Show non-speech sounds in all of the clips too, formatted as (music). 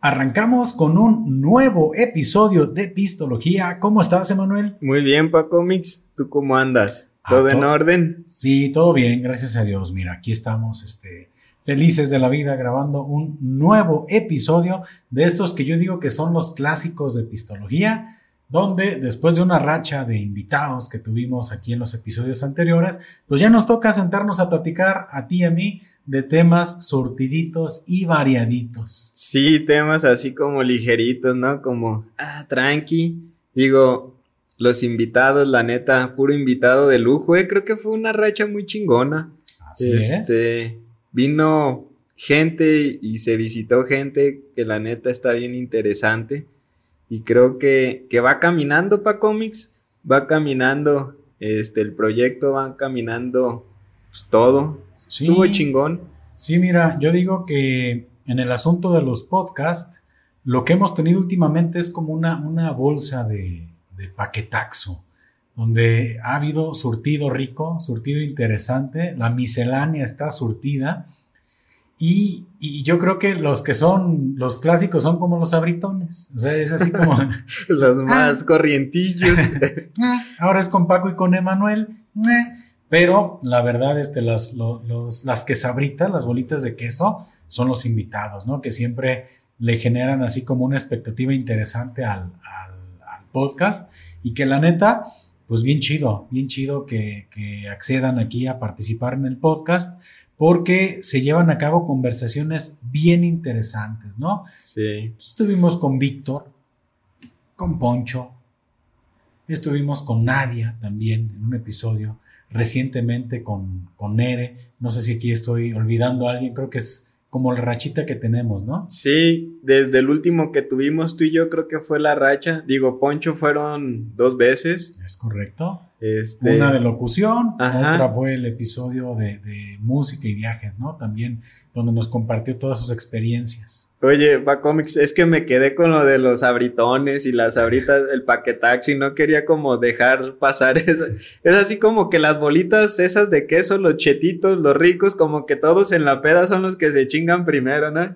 Arrancamos con un nuevo episodio de Pistología. ¿Cómo estás, Emanuel? Muy bien, Paco Mix. ¿Tú cómo andas? Ah, ¿Todo en orden? Sí, todo bien, gracias a Dios. Mira, aquí estamos, este, felices de la vida grabando un nuevo episodio de estos que yo digo que son los clásicos de Pistología donde después de una racha de invitados que tuvimos aquí en los episodios anteriores, pues ya nos toca sentarnos a platicar a ti y a mí de temas surtiditos y variaditos. Sí, temas así como ligeritos, ¿no? Como, ah, tranqui. Digo, los invitados, la neta, puro invitado de lujo, eh. Creo que fue una racha muy chingona. Así este, Vino gente y se visitó gente que la neta está bien interesante. Y creo que, que va caminando para cómics, va caminando este, el proyecto, va caminando pues, todo. Estuvo chingón. Sí, mira, yo digo que en el asunto de los podcasts, lo que hemos tenido últimamente es como una, una bolsa de, de paquetaxo, donde ha habido surtido rico, surtido interesante, la miscelánea está surtida y, yo creo que los que son, los clásicos son como los abritones. O sea, es así como. (laughs) los más ah. corrientillos. (laughs) Ah, ahora es con Paco y con Emanuel. Pero la verdad, este, las, los, las quesabritas, las bolitas de queso, son los invitados, ¿no? Que siempre le generan así como una expectativa interesante al, podcast. Y que la neta, pues bien chido, bien chido que, que accedan aquí a participar en el podcast porque se llevan a cabo conversaciones bien interesantes, ¿no? Sí. Estuvimos con Víctor, con Poncho, estuvimos con Nadia también en un episodio, recientemente con, con Nere, no sé si aquí estoy olvidando a alguien, creo que es como la rachita que tenemos, ¿no? Sí, desde el último que tuvimos tú y yo creo que fue la racha. Digo, Poncho fueron dos veces. Es correcto. Este... Una de locución, otra fue el episodio de, de, música y viajes, ¿no? También donde nos compartió todas sus experiencias. Oye, va cómics, es que me quedé con lo de los abritones y las abritas, el paquetaxi, no quería como dejar pasar (laughs) eso. Es así como que las bolitas esas de queso, los chetitos, los ricos, como que todos en la peda son los que se chingan primero, ¿no?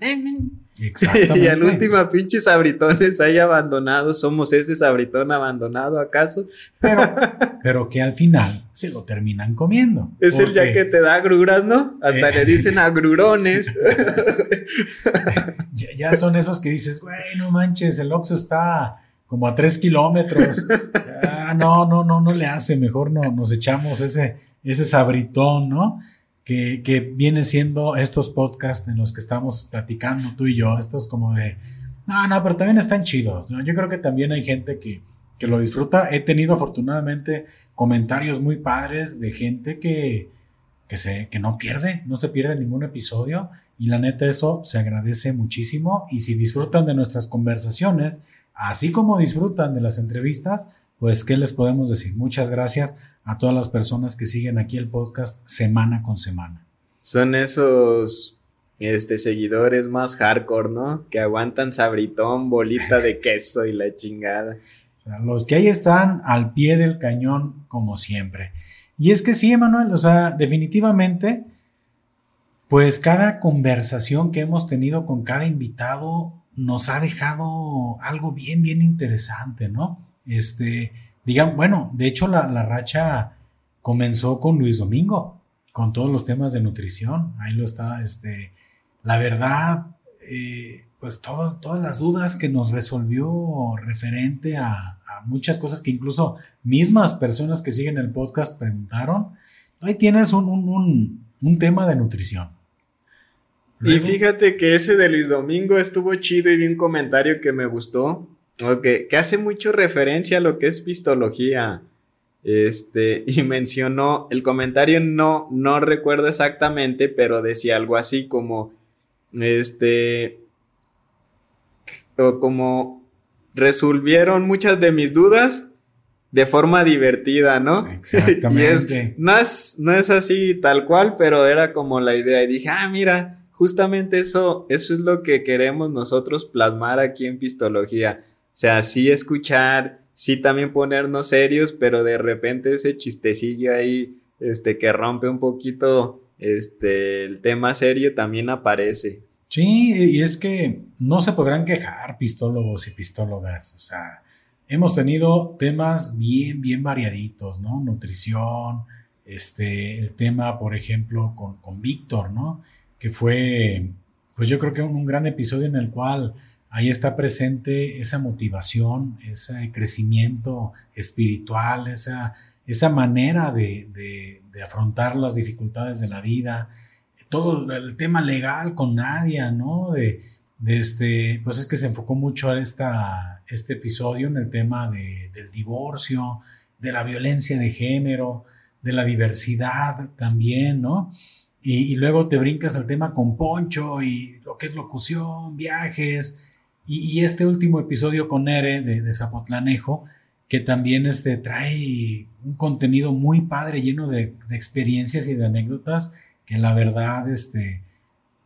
Exactamente. y al último, pinches sabritones ahí abandonados, somos ese sabritón abandonado, ¿acaso? Pero, (laughs) pero que al final se lo terminan comiendo. Es el ya que te da agruras, ¿no? Hasta le dicen agrurones. (laughs) ya, son esos que dices, güey, no manches, el Oxxo está como a tres kilómetros. (laughs) Ah, no, no, no, no le hace, mejor no, nos echamos ese, ese sabritón, ¿no? Que, que, viene siendo estos podcasts en los que estamos platicando tú y yo, estos como de, no, no, pero también están chidos, ¿no? Yo creo que también hay gente que, que lo disfruta. He tenido afortunadamente comentarios muy padres de gente que, que, se, que no pierde, no se pierde ningún episodio y la neta eso se agradece muchísimo y si disfrutan de nuestras conversaciones, así como disfrutan de las entrevistas, pues, ¿qué les podemos decir? Muchas gracias a todas las personas que siguen aquí el podcast semana con semana. Son esos este, seguidores más hardcore, ¿no? Que aguantan sabritón, bolita de (laughs) queso y la chingada. O sea, los que ahí están al pie del cañón, como siempre. Y es que sí, Emanuel, o sea, definitivamente, pues cada conversación que hemos tenido con cada invitado nos ha dejado algo bien, bien interesante, ¿no? Este, Digan, bueno, de hecho la, racha comenzó con Luis Domingo, con todos los temas de nutrición. Ahí lo está, este, la verdad, eh, pues todas las dudas que nos resolvió referente a, muchas cosas que incluso mismas personas que siguen el podcast preguntaron. Ahí tienes un, tema de nutrición. y fíjate que ese de Luis Domingo estuvo chido y vi un comentario que me gustó que hace mucho referencia a lo que es pistología. Este, (laughs) y mencionó, el comentario no, no recuerdo exactamente, pero decía algo así como, este, o como resolvieron muchas de mis dudas de forma divertida, ¿no? (laughs) Exactamente. no, es, no es así tal cual, pero era como la idea. Y dije, ah, mira, justamente eso, eso es lo que queremos nosotros plasmar aquí en Pistología. Sea, sí escuchar, sí también ponernos serios, pero de repente ese chistecillo ahí, este, que rompe un poquito, este, el tema serio también aparece. Sí, y es que no se podrán quejar pistólogos y pistólogas. O sea, hemos tenido temas bien, bien variaditos, ¿no? Nutrición, este, el tema, por ejemplo, con, con Víctor, ¿no? Que fue, pues yo creo que un gran episodio en el cual ahí está presente esa motivación, ese crecimiento espiritual, esa, esa manera de, de, afrontar las dificultades de la vida todo el tema legal con Nadia, ¿no? De, de este, pues es que se enfocó mucho a esta, este episodio en el tema de, del divorcio, de la violencia de género, de la diversidad también, ¿no? Y, y, luego te brincas al tema con Poncho y lo que es locución, viajes, y, este último episodio con Ere de, Zapotlanejo, que también este, trae un contenido muy padre, lleno de, de experiencias y de anécdotas que la verdad, este,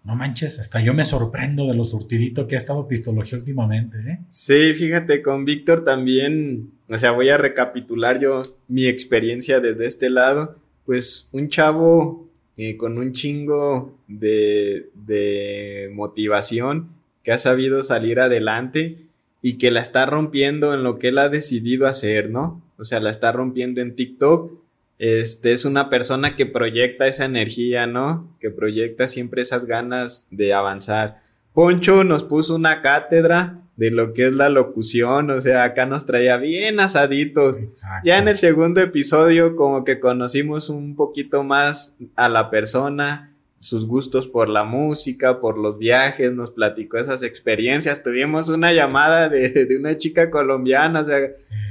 no manches, hasta yo me sorprendo de lo surtidito que ha estado Pistología últimamente, ¿eh? Sí, fíjate, con Víctor también, o sea, voy a recapitular yo mi experiencia desde este lado, pues un chavo eh, con un chingo de, de motivación que ha sabido salir adelante y que la está rompiendo en lo que él ha decidido hacer, ¿no? O sea, la está rompiendo en TikTok este es una persona que proyecta esa energía, ¿no? Que proyecta siempre esas ganas de avanzar. Poncho nos puso una cátedra de lo que es la locución, o sea, acá nos traía bien asaditos. Exacto. Ya en el segundo episodio como que conocimos un poquito más a la persona, sus gustos por la música, por los viajes, nos platicó esas experiencias, tuvimos una llamada de, de una chica colombiana, o sea,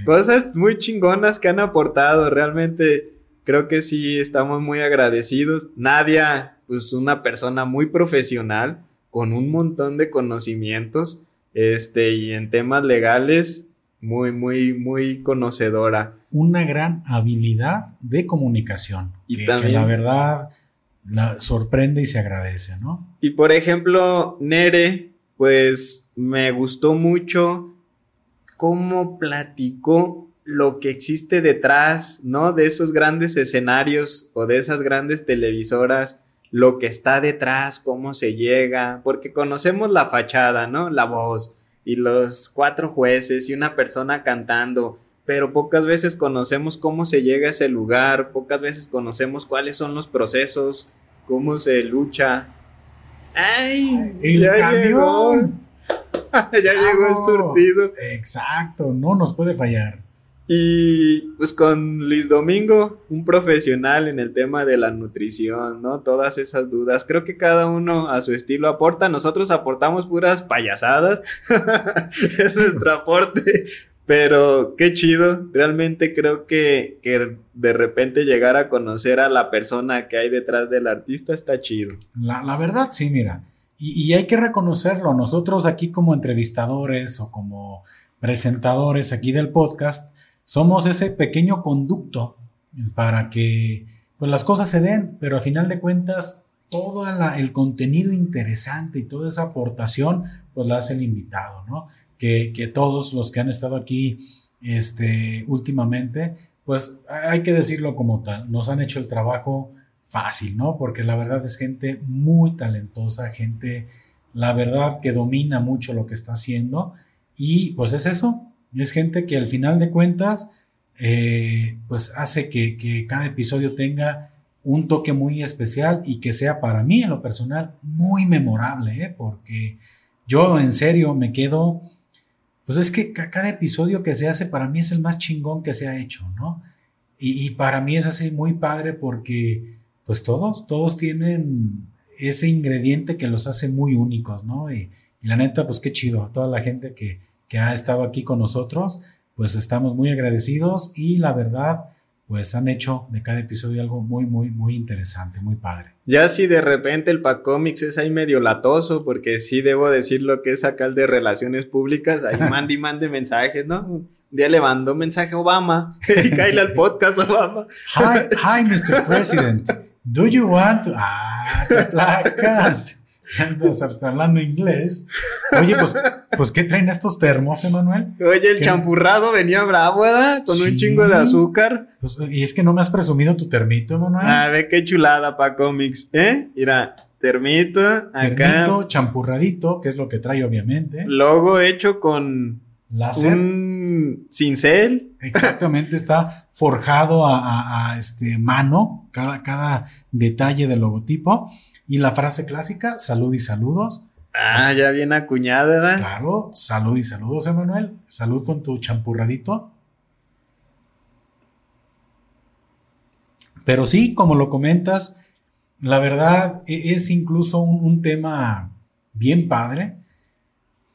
cosas muy chingonas que han aportado, realmente creo que sí estamos muy agradecidos. Nadia, pues una persona muy profesional, con un montón de conocimientos, este, y en temas legales, muy, muy, muy conocedora. Una gran habilidad de comunicación. Y que, también, que la verdad la sorprende y se agradece, ¿no? Y por ejemplo, Nere, pues me gustó mucho cómo platicó lo que existe detrás, ¿no? De esos grandes escenarios o de esas grandes televisoras, lo que está detrás, cómo se llega, porque conocemos la fachada, ¿no? La voz y los cuatro jueces y una persona cantando, pero pocas veces conocemos cómo se llega a ese lugar, pocas veces conocemos cuáles son los procesos, cómo se lucha. ¡Ay! ¡El ya camión! Llegó. (laughs) ya llegó el surtido. Exacto, no nos puede fallar. Y pues con Luis Domingo, un profesional en el tema de la nutrición, ¿no? Todas esas dudas. Creo que cada uno a su estilo aporta. Nosotros aportamos puras payasadas. (laughs) es nuestro aporte. Pero qué chido. Realmente creo que, que, de repente llegar a conocer a la persona que hay detrás del artista está chido. La, verdad, sí, mira. Y, hay que reconocerlo. Nosotros aquí como entrevistadores o como presentadores aquí del podcast, somos ese pequeño conducto para que pues, las cosas se den, pero al final de cuentas todo el contenido interesante y toda esa aportación pues la hace el invitado, ¿no? Que, todos los que han estado aquí este, últimamente, pues hay que decirlo como tal, nos han hecho el trabajo fácil, ¿no? Porque la verdad es gente muy talentosa, gente, la verdad que domina mucho lo que está haciendo y pues es eso, es gente que al final de cuentas, eh, pues hace que, que, cada episodio tenga un toque muy especial y que sea para mí en lo personal muy memorable, ¿eh? porque yo en serio me quedo, pues es que cada episodio que se hace para mí es el más chingón que se ha hecho, ¿no? Y, y para mí es así muy padre porque pues todos, todos tienen ese ingrediente que los hace muy únicos, ¿no? Y, y la neta, pues qué chido, toda la gente que, que ha estado aquí con nosotros, pues estamos muy agradecidos y la verdad, pues han hecho de cada episodio algo muy, muy, muy interesante, muy padre. Ya si de repente el Pacomics es ahí medio latoso, porque sí debo decir lo que es acá el de relaciones públicas, ahí (laughs) mande y mande mensajes, ¿no? Un día le mandó un mensaje a Obama, (laughs) y caíle al podcast Obama. Hi, hi, Mr. President. Do you want to... Ah, te placas (laughs) (laughs) andas hablando inglés. Oye, pues, pues, ¿qué traen estos termos, Emanuel? Oye, el champurrado venía bravo, ¿verdad? Con sí. un chingo de azúcar. Pues, y es que no me has presumido tu termito, Emanuel. Ah, ve qué chulada pa' cómics, ¿eh? Mira, termito, acá. Termito, champurradito, que es lo que trae obviamente. Logo hecho con Láser. un cincel. Exactamente, está forjado a, a- a, este, mano, cada, cada detalle del logotipo. Y la frase clásica, salud y saludos. Ah, ya bien acuñada, ¿verdad? Claro, salud y saludos, Emanuel. Salud con tu champurradito. Pero sí, como lo comentas, la verdad e- es incluso un, un tema bien padre.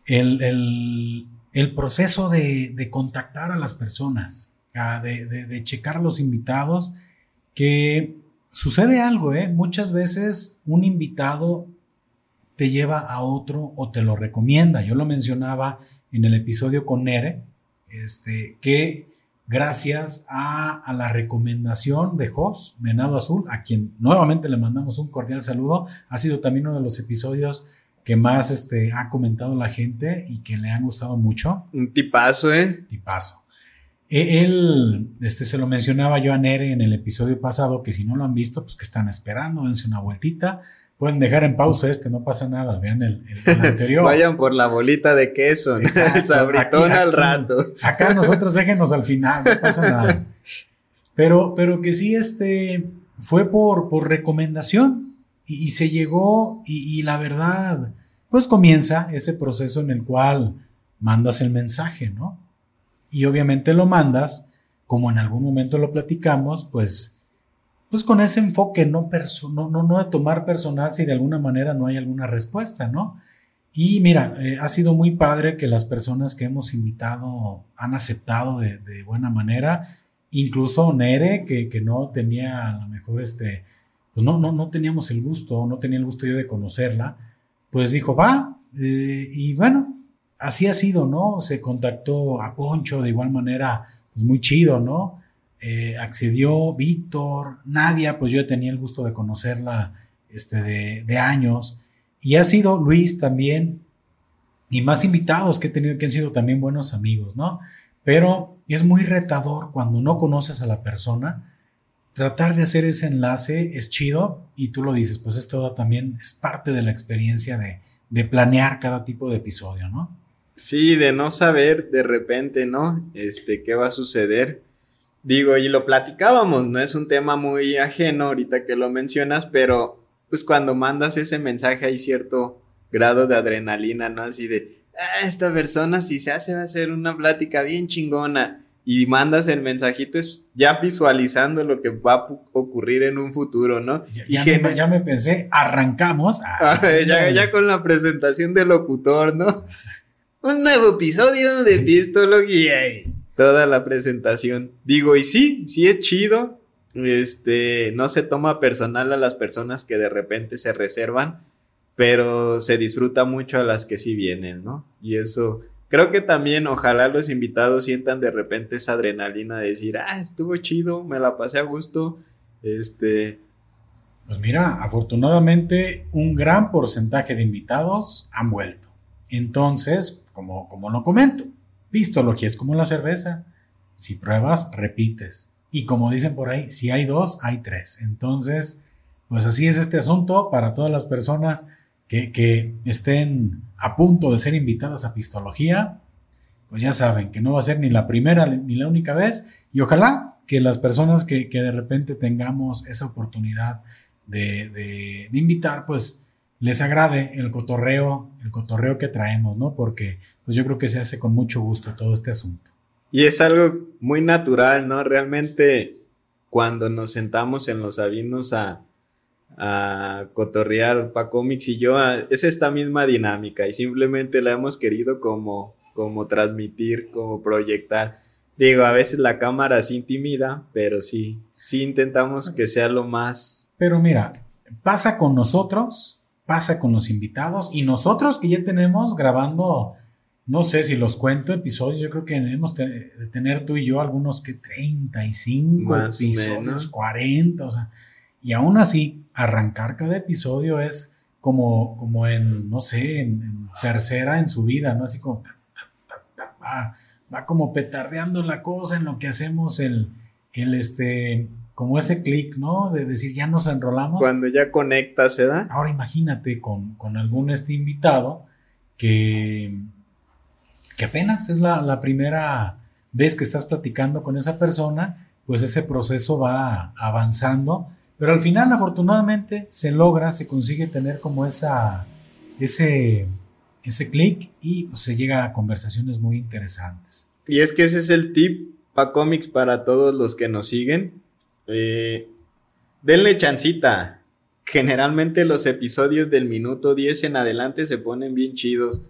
El, el- el proceso de, de contactar a las personas, ah, de, de- de checar a los invitados, que sucede algo, ¿eh? Muchas veces un invitado te lleva a otro o te lo recomienda. Yo lo mencionaba en el episodio con Nere, este, que gracias a, a la recomendación de Jos, Venado Azul, a quien nuevamente le mandamos un cordial saludo, ha sido también uno de los episodios que más este, ha comentado la gente y que le han gustado mucho. Un tipazo, ¿eh? Tipazo. E- Él, este, se lo mencionaba yo a Nere en el episodio pasado, que si no lo han visto, pues que están esperando, dense una vueltita. Pueden dejar en pausa este, no pasa nada, vean el, el- el (laughs) anterior. Vayan por la bolita de queso, sabritón aquí- al rato. Acá nosotros déjenos al final, no pasa nada. Pero, pero que sí, este, fue por, por recomendación y, y se llegó y, y la verdad, pues comienza ese proceso en el cual mandas el mensaje, ¿no? Y obviamente lo mandas, como en algún momento lo platicamos, pues, pues con ese enfoque no, no, no, no de tomar personal si de alguna manera no hay alguna respuesta, ¿no? Y mira, eh, ha sido muy padre que las personas que hemos invitado han aceptado de, de buena manera. Incluso Nere, que, que no tenía a lo mejor este, pues no, no, no teníamos el gusto, no tenía el gusto yo de conocerla, pues dijo, va, eh, y bueno, así ha sido, ¿no? Se contactó a Poncho de igual manera, pues muy chido, ¿no? Eh, accedió Víctor, Nadia, pues yo tenía el gusto de conocerla este, de, años. Y ha sido Luis también, y más invitados que he tenido que han sido también buenos amigos, ¿no? Pero es muy retador cuando no conoces a la persona. Tratar de hacer ese enlace es chido y tú lo dices, pues esto también es parte de la experiencia de, de planear cada tipo de episodio, ¿no? Sí, de no saber de repente, ¿no? Este, qué va a suceder. Digo, y lo platicábamos, no es un tema muy ajeno ahorita que lo mencionas, pero pues cuando mandas ese mensaje hay cierto grado de adrenalina, ¿no? Así de, ah, esta persona si se hace va a ser una plática bien chingona y mandas el mensajito es ya visualizando lo que va a ocurrir en un futuro, ¿no? Ya, Y ya me, ya me pensé, arrancamos. (laughs) Ah, ya, ya con la presentación del locutor, ¿no? Un nuevo episodio de Pistología y toda la presentación. Digo, y sí, sí es chido. Este, no se toma personal a las personas que de repente se reservan, pero se disfruta mucho a las que sí vienen, ¿no? Y eso, creo que también ojalá los invitados sientan de repente esa adrenalina de decir, ah, estuvo chido, me la pasé a gusto, este, Pues mira, afortunadamente un gran porcentaje de invitados han vuelto. Entonces, como, como lo comento, pistología es como la cerveza. Si pruebas, repites. Y como dicen por ahí, si hay dos, hay tres. Entonces, pues así es este asunto para todas las personas que, que estén a punto de ser invitadas a pistología. Pues ya saben que no va a ser ni la primera ni la única vez. Y ojalá que las personas que, que de repente tengamos esa oportunidad de, de- de invitar, pues les agrade el cotorreo, el cotorreo que traemos, ¿no? Porque pues yo creo que se hace con mucho gusto todo este asunto. Y es algo muy natural, ¿no? Realmente cuando nos sentamos en los sabinos a, a cotorrear Paco Mix y yo, a- es esta misma dinámica y simplemente la hemos querido como, como transmitir, como proyectar. Digo, a veces la cámara sí intimida, pero sí, sí intentamos que sea lo más... Pero mira, pasa con nosotros, pasa con los invitados y nosotros que ya tenemos grabando, no sé si los cuento episodios, yo creo que debemos te- de tener tú y yo algunos que 35 Más episodios, menos. 40, o sea, y aún así, arrancar cada episodio es como, como en, no sé, en, en tercera en su vida, ¿no? Así como, ta, ta, ta, ta, va, va como petardeando la cosa en lo que hacemos el, el este, como ese clic, ¿no? De decir, ya nos enrolamos. Cuando ya conectas, ¿se da? Ahora imagínate con, con algún este invitado que, que apenas es la, la primera vez que estás platicando con esa persona, pues ese proceso va avanzando, pero al final afortunadamente se logra, se consigue tener como esa, ese, ese clic y pues, se llega a conversaciones muy interesantes. Y es que ese es el tip para cómics para todos los que nos siguen. Eh, denle chancita. Generalmente los episodios del minuto 10 en adelante se ponen bien chidos.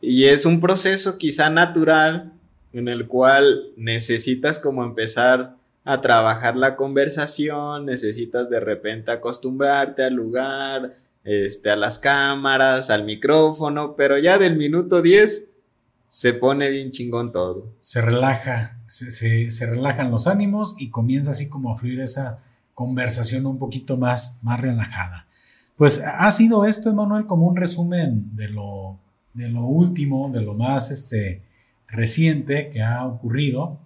Y es un proceso quizá natural en el cual necesitas como empezar a trabajar la conversación, necesitas de repente acostumbrarte al lugar, este, a las cámaras, al micrófono, pero ya del minuto 10 se pone bien chingón todo. Se relaja, se, se, relajan los ánimos y comienza así como a fluir esa conversación un poquito más, más relajada. Pues ha sido esto, Emanuel, como un resumen de lo, de lo último, de lo más este, reciente que ha ocurrido.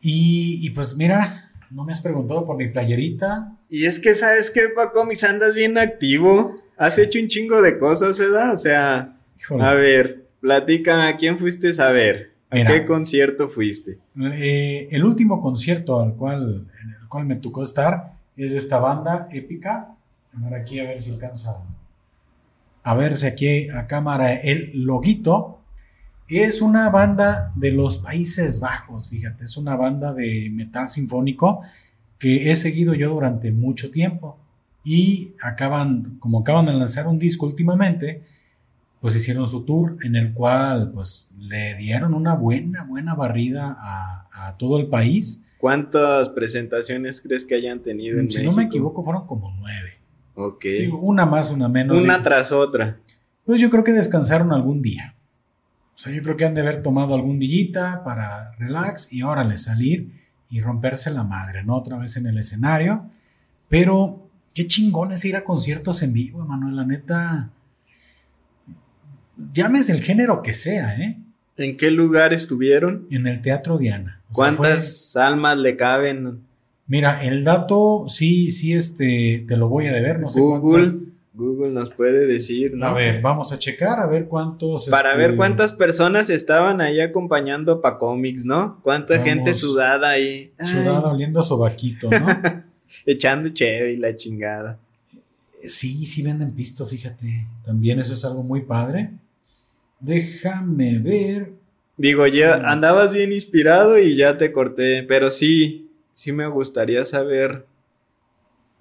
Y, pues mira, no me has preguntado por mi playerita. Y es que, ¿sabes qué, Paco? Mis andas bien activo. Has hecho un chingo de cosas, ¿verdad? O sea, a ver, platícame, ¿a quién fuiste a ver? ¿A qué concierto fuiste? Eh, el último concierto al cual, en el cual me tocó estar es de esta banda épica. A ver aquí a ver si alcanza a verse aquí a cámara el loguito. Es una banda de los Países Bajos, fíjate, es una banda de metal sinfónico que he seguido yo durante mucho tiempo. Y acaban, como acaban de lanzar un disco últimamente, pues hicieron su tour en el cual pues le dieron una buena, buena barrida a, todo el país. ¿Cuántas presentaciones crees que hayan tenido en si no me equivoco, fueron como nueve. Ok. una más, una menos. Una tras otra. Pues yo creo que descansaron algún día. O sea, yo creo que han de haber tomado algún dillita para relax y órale, salir y romperse la madre, ¿no? Otra vez en el escenario. Pero qué chingón es ir a conciertos en vivo, Emanuel, la neta. Llames el género que sea, ¿eh? ¿En qué lugar estuvieron? En el Teatro Diana. ¿Cuántas almas le caben? Mira, el dato sí, sí, este, te lo voy a deber, no sé Google. Google nos puede decir, ¿no? A ver, vamos a checar, a ver cuántos. Para ver este, cuántas personas estaban ahí acompañando a cómics, ¿no? Cuánta gente sudada ahí. Sudada oliendo a sobaquito, ¿no? (laughs) Echando cheve y la chingada. Sí, sí venden pisto, fíjate. También eso es algo muy padre. Déjame ver. Digo, ya andabas bien inspirado y ya te corté, pero sí, sí me gustaría saber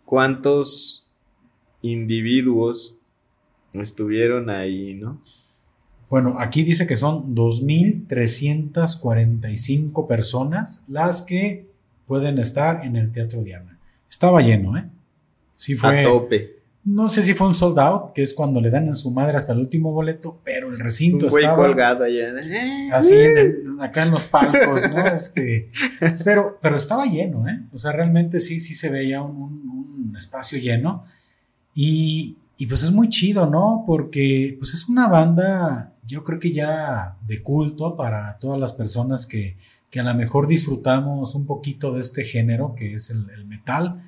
cuántos individuos estuvieron ahí, ¿no? Bueno, aquí dice que son 2.345 personas las que pueden estar en el Teatro Diana. Estaba lleno, ¿eh? Sí fue. A tope. No sé si fue un sold out, que es cuando le dan en su madre hasta el último boleto, pero el recinto un güey colgado allá. Así, acá en los palcos, ¿no? (laughs) Este, pero, pero estaba lleno, ¿eh? O sea, realmente sí, sí se veía un espacio lleno. Y, pues es muy chido, ¿no? Porque pues es una banda, yo creo que ya de culto para todas las personas que, a lo mejor disfrutamos un poquito de este género que es el, metal.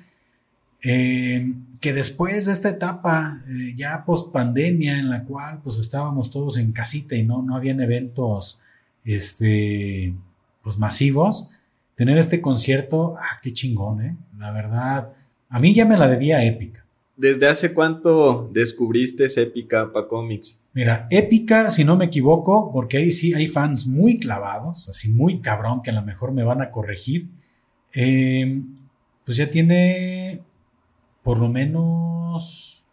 Eh, que después de esta etapa eh, ya post pandemia en la cual pues estábamos todos en casita y no, no habían eventos este, pues masivos, tener este concierto, ah, qué chingón, ¿eh? La verdad, a mí ya me la debía épica. ¿Desde hace cuánto descubriste Épica para cómics? Mira, Épica, si no me equivoco, porque ahí sí hay fans muy clavados, así muy cabrón, que a lo mejor me van a corregir. Eh, pues ya tiene por lo menos,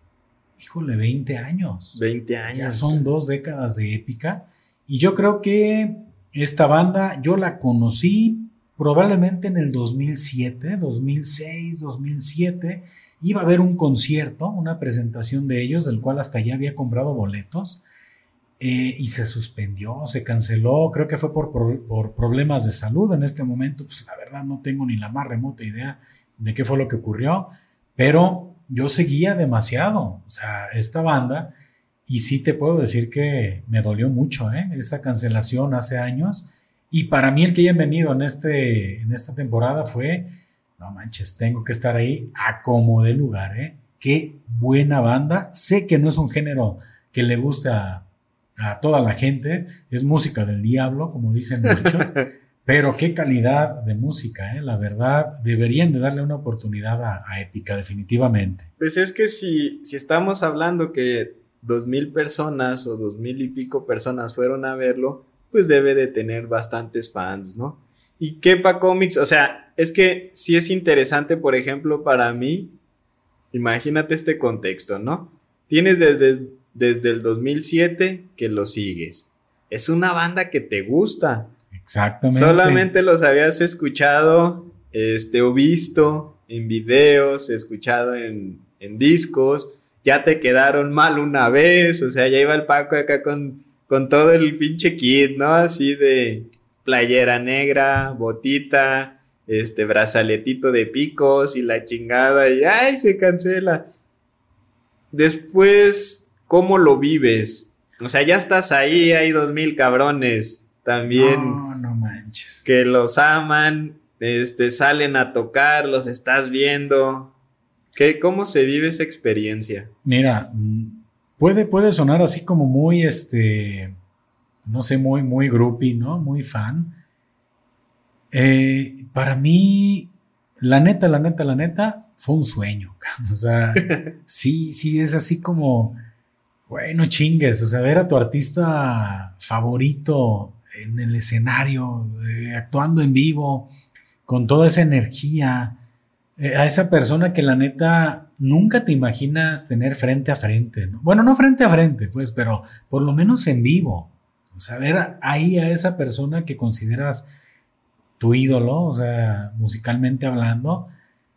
híjole, 20 años. 20 años. Ya son dos décadas de Épica. Y yo creo que esta banda yo la conocí probablemente en el 2007, 2006, 2007 iba a haber un concierto, una presentación de ellos, del cual hasta ya había comprado boletos, eh, y se suspendió, se canceló, creo que fue por, por, problemas de salud en este momento, pues la verdad no tengo ni la más remota idea de qué fue lo que ocurrió, pero yo seguía demasiado, o sea, esta banda, y sí te puedo decir que me dolió mucho, ¿eh? Esa cancelación hace años, y para mí el que hayan venido en, este, en esta temporada fue no manches, tengo que estar ahí a como de lugar, ¿eh? Qué buena banda. Sé que no es un género que le gusta a, toda la gente, es música del diablo, como dicen mucho, (laughs) pero qué calidad de música, ¿eh? La verdad, deberían de darle una oportunidad a, a Épica, definitivamente. Pues es que si, si estamos hablando que dos mil personas o dos mil y pico personas fueron a verlo, pues debe de tener bastantes fans, ¿no? Y Kepa Comics, o sea, es que sí es interesante, por ejemplo, para mí, imagínate este contexto, ¿no? Tienes desde, desde el 2007 que lo sigues. Es una banda que te gusta. Exactamente. Solamente los habías escuchado, este, o visto en videos, escuchado en, en discos, ya te quedaron mal una vez, o sea, ya iba el Paco acá con, con todo el pinche kit, ¿no? Así de playera negra, botita, este brazaletito de picos y la chingada y ay, se cancela. Después, ¿cómo lo vives? O sea, ya estás ahí, hay dos mil cabrones también. No, no manches. Que los aman, este, salen a tocar, los estás viendo. ¿Qué, ¿Cómo se vive esa experiencia? Mira, mm, puede, puede sonar así como muy, este, no sé, muy, muy groupie, ¿no? Muy fan. Eh, para mí, la neta, la neta, la neta, fue un sueño. O sea, (laughs) sí, sí, es así como, bueno, chingues, o sea, ver a tu artista favorito en el escenario, eh, actuando en vivo, con toda esa energía, eh, a esa persona que la neta nunca te imaginas tener frente a frente. Bueno, no frente a frente, pues, pero por lo menos en vivo. O sea, ver ahí a esa persona que consideras tu ídolo, o sea, musicalmente hablando,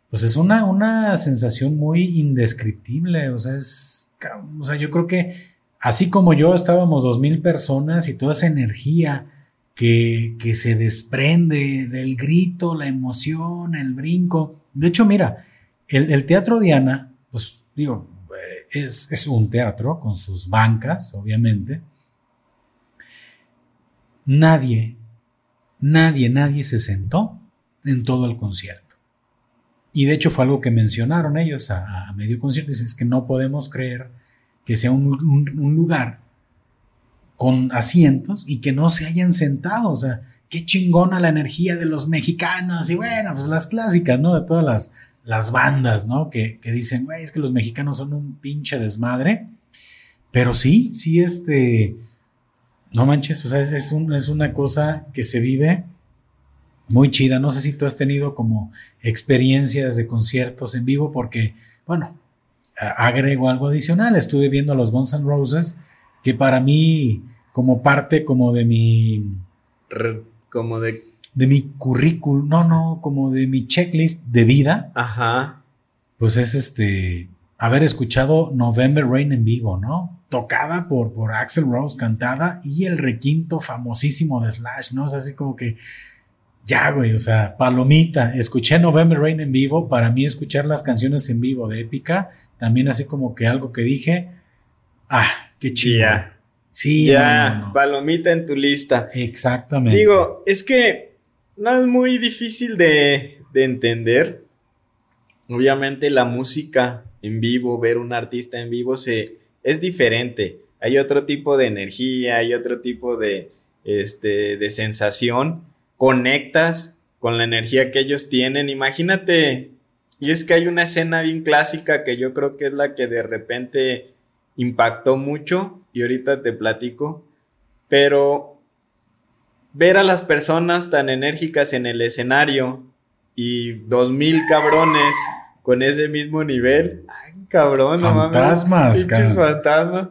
pues es una, una sensación muy indescriptible. O sea, es, o sea, yo creo que así como yo estábamos dos mil personas y toda esa energía que, que se desprende del grito, la emoción, el brinco. De hecho, mira, el, el Teatro Diana, pues digo, es, es un teatro con sus bancas, obviamente nadie, nadie, nadie se sentó en todo el concierto. Y de hecho fue algo que mencionaron ellos a, medio concierto. Dicen, es que no podemos creer que sea un, lugar con asientos y que no se hayan sentado. O sea, qué chingona la energía de los mexicanos. Y bueno, pues las clásicas, ¿no? De todas las, las bandas, ¿no? Que, que dicen, güey, es que los mexicanos son un pinche desmadre. Pero sí, sí, este no manches, o sea, es, es, una cosa que se vive muy chida. No sé si tú has tenido como experiencias de conciertos en vivo, porque, bueno, agrego algo adicional. Estuve viendo a los Guns N' Roses, que para mí, como parte como de mi... Como de... De mi currículum, no, no, como de mi checklist de vida. Ajá. Pues es este, haber escuchado November Rain en vivo, ¿no? tocada por, por Axel Rose, cantada, y el requinto famosísimo de Slash, ¿no? O sea, así como que, ya, güey, o sea, palomita. Escuché November Rain en vivo, para mí escuchar las canciones en vivo de Épica, también así como que algo que dije, ah, qué chido. Sí, ya, palomita en tu lista. Exactamente. Digo, es que no es muy difícil de, de entender. Obviamente la música en vivo, ver un artista en vivo se, es diferente. Hay otro tipo de energía, hay otro tipo de, este, de sensación. Conectas con la energía que ellos tienen. Imagínate, y es que hay una escena bien clásica que yo creo que es la que de repente impactó mucho y ahorita te platico, pero ver a las personas tan enérgicas en el escenario y dos mil cabrones con ese mismo nivel. Ay, cabrón, fantasmas, no fantasmas.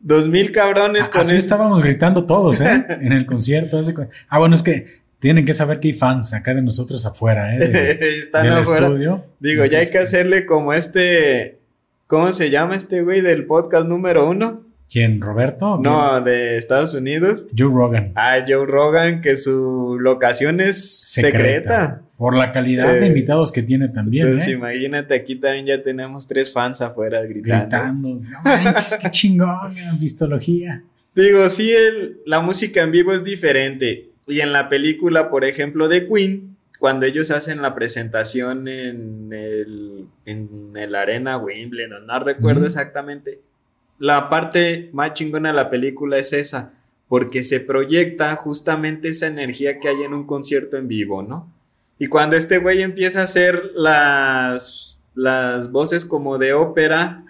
Dos mil cabrones con Así estábamos gritando todos, ¿eh? (laughs) en el concierto. Ah, bueno, es que tienen que saber que hay fans acá de nosotros afuera, ¿eh? (laughs) Están afuera. estudio. Digo, ya hay que hacerle como este. ¿Cómo se llama este güey del podcast número uno? ¿Quién? ¿Roberto? No, de Estados Unidos. Joe Rogan. Ah, Joe Rogan, que su locación es secreta. Por la calidad de eh, invitados que tiene también. Pues ¿eh? imagínate, aquí también ya tenemos tres fans afuera gritando. Gritando. No manches, qué chingón, pistología. Digo, sí, el, la música en vivo es diferente. Y en la película, por ejemplo, de Queen, cuando ellos hacen la presentación en el, en el Arena Wimbledon, no recuerdo exactamente. La parte más chingona de la película es esa, porque se proyecta justamente esa energía que hay en un concierto en vivo, ¿no? Y cuando este güey empieza a hacer las, las voces como de ópera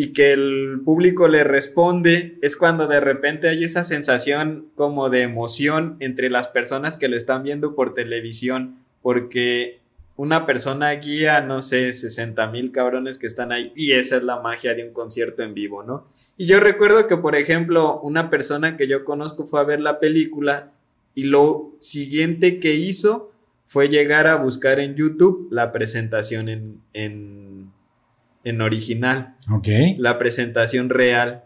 y que el público le responde, es cuando de repente hay esa sensación como de emoción entre las personas que lo están viendo por televisión, porque una persona guía, no sé, 60 mil cabrones que están ahí y esa es la magia de un concierto en vivo, ¿no? Y yo recuerdo que, por ejemplo, una persona que yo conozco fue a ver la película y lo siguiente que hizo fue llegar a buscar en YouTube la presentación en, en, en original. Ok. La presentación real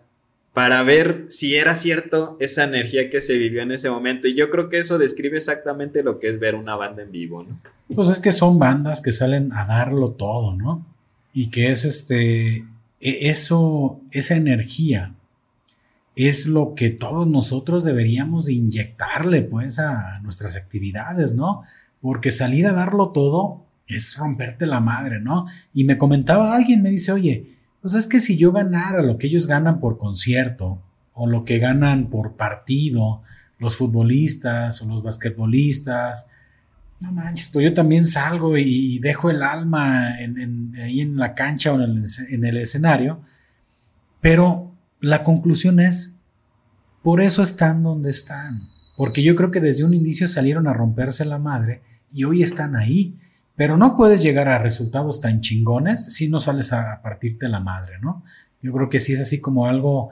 para ver si era cierto esa energía que se vivió en ese momento. Y yo creo que eso describe exactamente lo que es ver una banda en vivo, ¿no? Pues es que son bandas que salen a darlo todo, ¿no? Y que es este, e, eso, esa energía es lo que todos nosotros deberíamos de inyectarle, pues, a nuestras actividades, ¿no? porque salir a darlo todo es romperte la madre, ¿no? Y me comentaba alguien, me dice, oye, pues es que si yo ganara lo que ellos ganan por concierto, o lo que ganan por partido, los futbolistas o los basquetbolistas, no manches, pues yo también salgo y, dejo el alma ahí en la cancha o en en el escenario, pero la conclusión es, por eso están donde están, porque yo creo que desde un inicio salieron a romperse la madre y hoy están ahí. Pero no puedes llegar a resultados tan chingones si no sales a, partirte la madre, ¿no? Yo creo que sí es así como algo,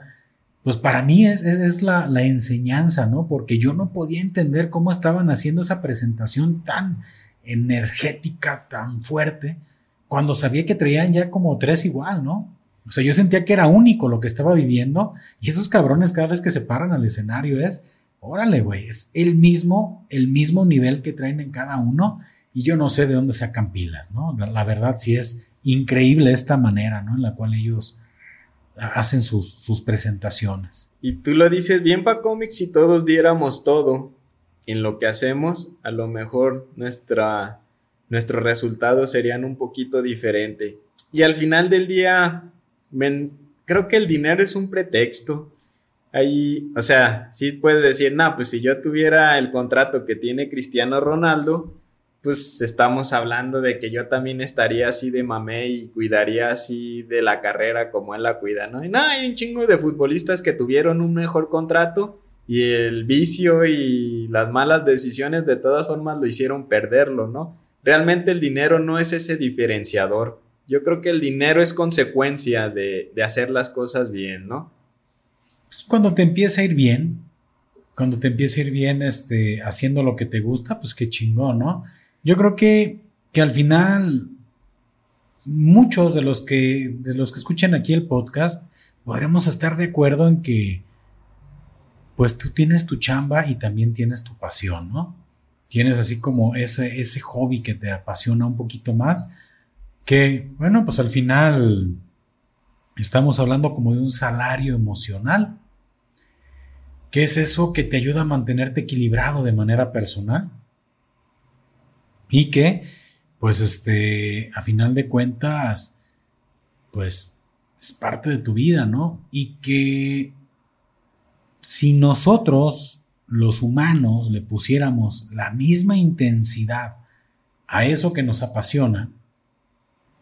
pues para mí es, es, la, la, enseñanza, ¿no? Porque yo no podía entender cómo estaban haciendo esa presentación tan energética, tan fuerte, cuando sabía que traían ya como tres igual, ¿no? O sea, yo sentía que era único lo que estaba viviendo y esos cabrones cada vez que se paran al escenario es, órale, güey, es el mismo, el mismo nivel que traen en cada uno y yo no sé de dónde sacan pilas, ¿no? La, verdad sí es increíble esta manera, ¿no? En la cual ellos hacen sus, sus presentaciones. Y tú lo dices bien para cómics, si todos diéramos todo en lo que hacemos, a lo mejor nuestra, nuestros resultados serían un poquito diferentes. Y al final del día, creo que el dinero es un pretexto ahí, o sea, sí puedes decir, no, pues si yo tuviera el contrato que tiene Cristiano Ronaldo, pues estamos hablando de que yo también estaría así de mamé y cuidaría así de la carrera como él la cuida, ¿no? Y no, hay un chingo de futbolistas que tuvieron un mejor contrato y el vicio y las malas decisiones de todas formas lo hicieron perderlo, ¿no? Realmente el dinero no es ese diferenciador. Yo creo que el dinero es consecuencia de, de hacer las cosas bien, ¿no? pues cuando te empieza a ir bien, cuando te empieza a ir bien este, haciendo lo que te gusta, pues qué chingón, ¿no? Yo creo que, que al final muchos de los que de los que escuchan aquí el podcast podremos estar de acuerdo en que pues tú tienes tu chamba y también tienes tu pasión, ¿no? Tienes así como ese, ese hobby que te apasiona un poquito más, que bueno, pues al final estamos hablando como de un salario emocional, ¿Qué es eso que te ayuda a mantenerte equilibrado de manera personal? Y que, pues, este, a final de cuentas, pues, es parte de tu vida, ¿no? Y que si nosotros, los humanos, le pusiéramos la misma intensidad a eso que nos apasiona,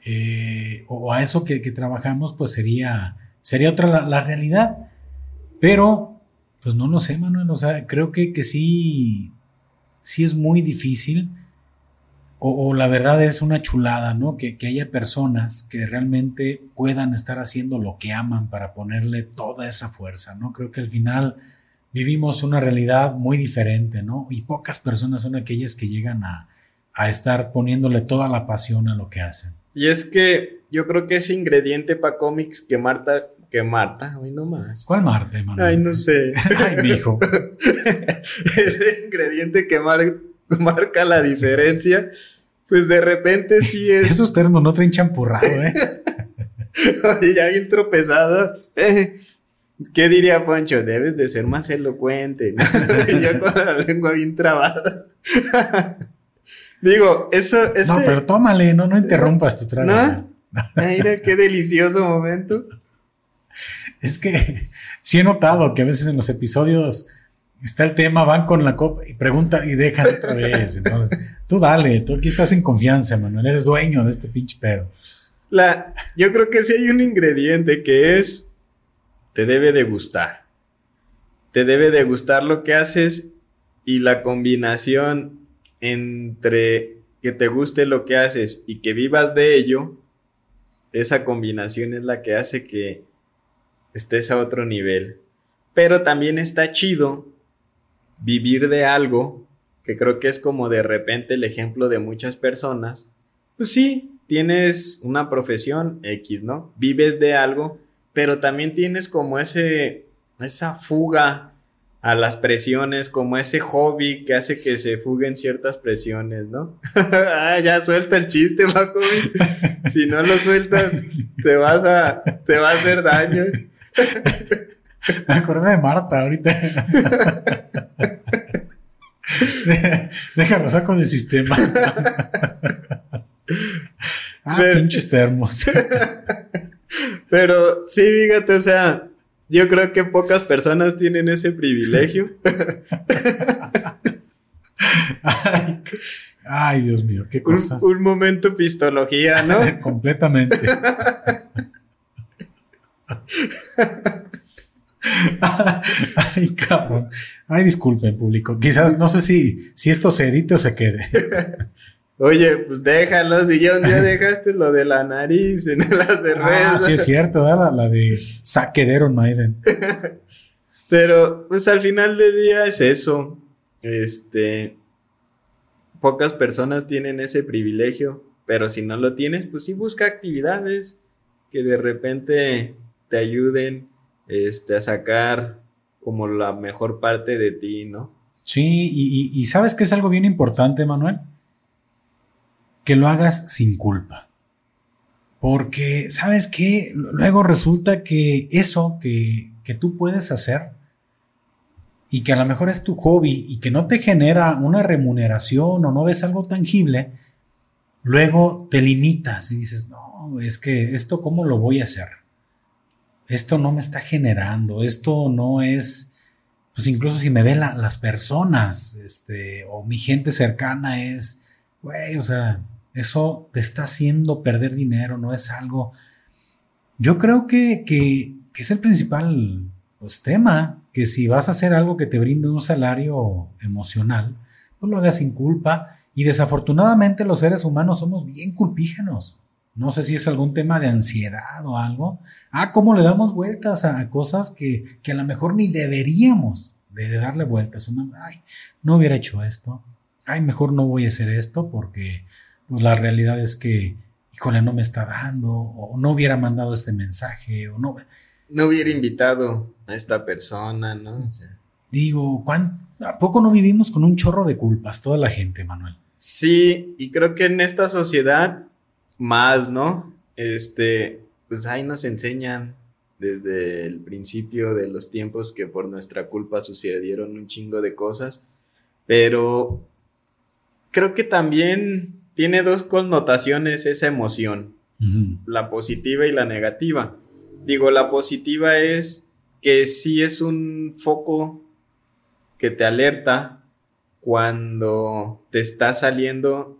eh, o a eso que, trabajamos, pues sería, sería otra la, la realidad. Pero pues no lo sé, Manuel. O sea, creo que, que sí, sí es muy difícil. O, la verdad es una chulada, ¿no? Que, que, haya personas que realmente puedan estar haciendo lo que aman para ponerle toda esa fuerza, ¿no? Creo que al final vivimos una realidad muy diferente, ¿no? Y pocas personas son aquellas que llegan a, a estar poniéndole toda la pasión a lo que hacen. Y es que yo creo que ese ingrediente para cómics que Marta que Marta, hoy no más. ¿Cuál Marta, Emanuel? Ay, no sé. (laughs) Ay, mi hijo. (laughs) Ese ingrediente que (laughs) marca la diferencia, pues de repente sí (laughs) es. Esos términos no traen champurrado, ¿eh? (laughs) Ya bien tropezado. Eh, ¿Qué diría Poncho? Debes de ser más elocuente. ya con la lengua bien trabada. Digo, eso, eso. No, pero tómale, no, no interrumpas tu trago. ¿No? Mira, qué delicioso momento. Es que sí he notado que a veces en los episodios está el tema, van con la copa y preguntan y dejan otra vez. Entonces, tú dale, tú aquí estás en confianza, Manuel, eres dueño de este pinche pedo. La, yo creo que sí hay un ingrediente que es, te debe de gustar. Te debe de gustar lo que haces y la combinación entre que te guste lo que haces y que vivas de ello, esa combinación es la que hace que estés a otro nivel. Pero también está chido vivir de algo, que creo que es como de repente el ejemplo de muchas personas. Pues sí, tienes una profesión X, ¿no? Vives de algo, pero también tienes como ese, esa fuga a las presiones, como ese hobby que hace que se fuguen ciertas presiones, ¿no? (laughs) ah, ya suelta el chiste, Paco. si no lo sueltas, te vas a, te va a hacer daño. (laughs) Me acordé de Marta ahorita. Déjalo, saco del sistema. ah, pinches termos. (laughs) Pero sí, fíjate, o sea, yo creo que pocas personas tienen ese privilegio. (laughs) ay, Dios mío, qué cosas. Un, momento pistología, ¿no? (laughs) Completamente. (laughs) Ay, cabrón. Ay, disculpen, público. Quizás, no sé si, si esto se edite o se quede. (laughs) Oye, pues déjalo, si ya un día (laughs) dejaste lo de la nariz en la cerveza. Ah, sí es cierto, la, la de Saquedero Maiden. Pero, pues al final del día es eso. Este. Pocas personas tienen ese privilegio, pero si no lo tienes, pues sí busca actividades que de repente te ayuden este, a sacar como la mejor parte de ti, ¿no? Sí, y, y sabes que es algo bien importante, Manuel que lo hagas sin culpa. Porque, ¿sabes qué? Luego resulta que eso que, que tú puedes hacer y que a lo mejor es tu hobby y que no te genera una remuneración o no ves algo tangible, luego te limitas y dices, no, es que esto cómo lo voy a hacer. Esto no me está generando, esto no es, pues incluso si me ven las personas, este, o mi gente cercana es, güey, o sea, eso te está haciendo perder dinero, no es algo... Yo creo que, que, es el principal pues, tema, que si vas a hacer algo que te brinde un salario emocional, pues lo hagas sin culpa. Y desafortunadamente los seres humanos somos bien culpígenos. No sé si es algún tema de ansiedad o algo. Ah, cómo le damos vueltas a cosas que, que a lo mejor ni deberíamos de darle vueltas. Ay, no hubiera hecho esto. Ay, mejor no voy a hacer esto porque pues la realidad es que, híjole, no me está dando, o no hubiera mandado este mensaje, o no. No hubiera invitado a esta persona, ¿no? Digo, ¿a poco no vivimos con un chorro de culpas toda la gente, Manuel? Sí, y creo que en esta sociedad más, ¿no? Este, pues ahí nos enseñan desde el principio de los tiempos que por nuestra culpa sucedieron un chingo de cosas, pero creo que también tiene dos connotaciones esa emoción, la positiva y la negativa. Digo, la positiva es que sí es un foco que te alerta cuando te está saliendo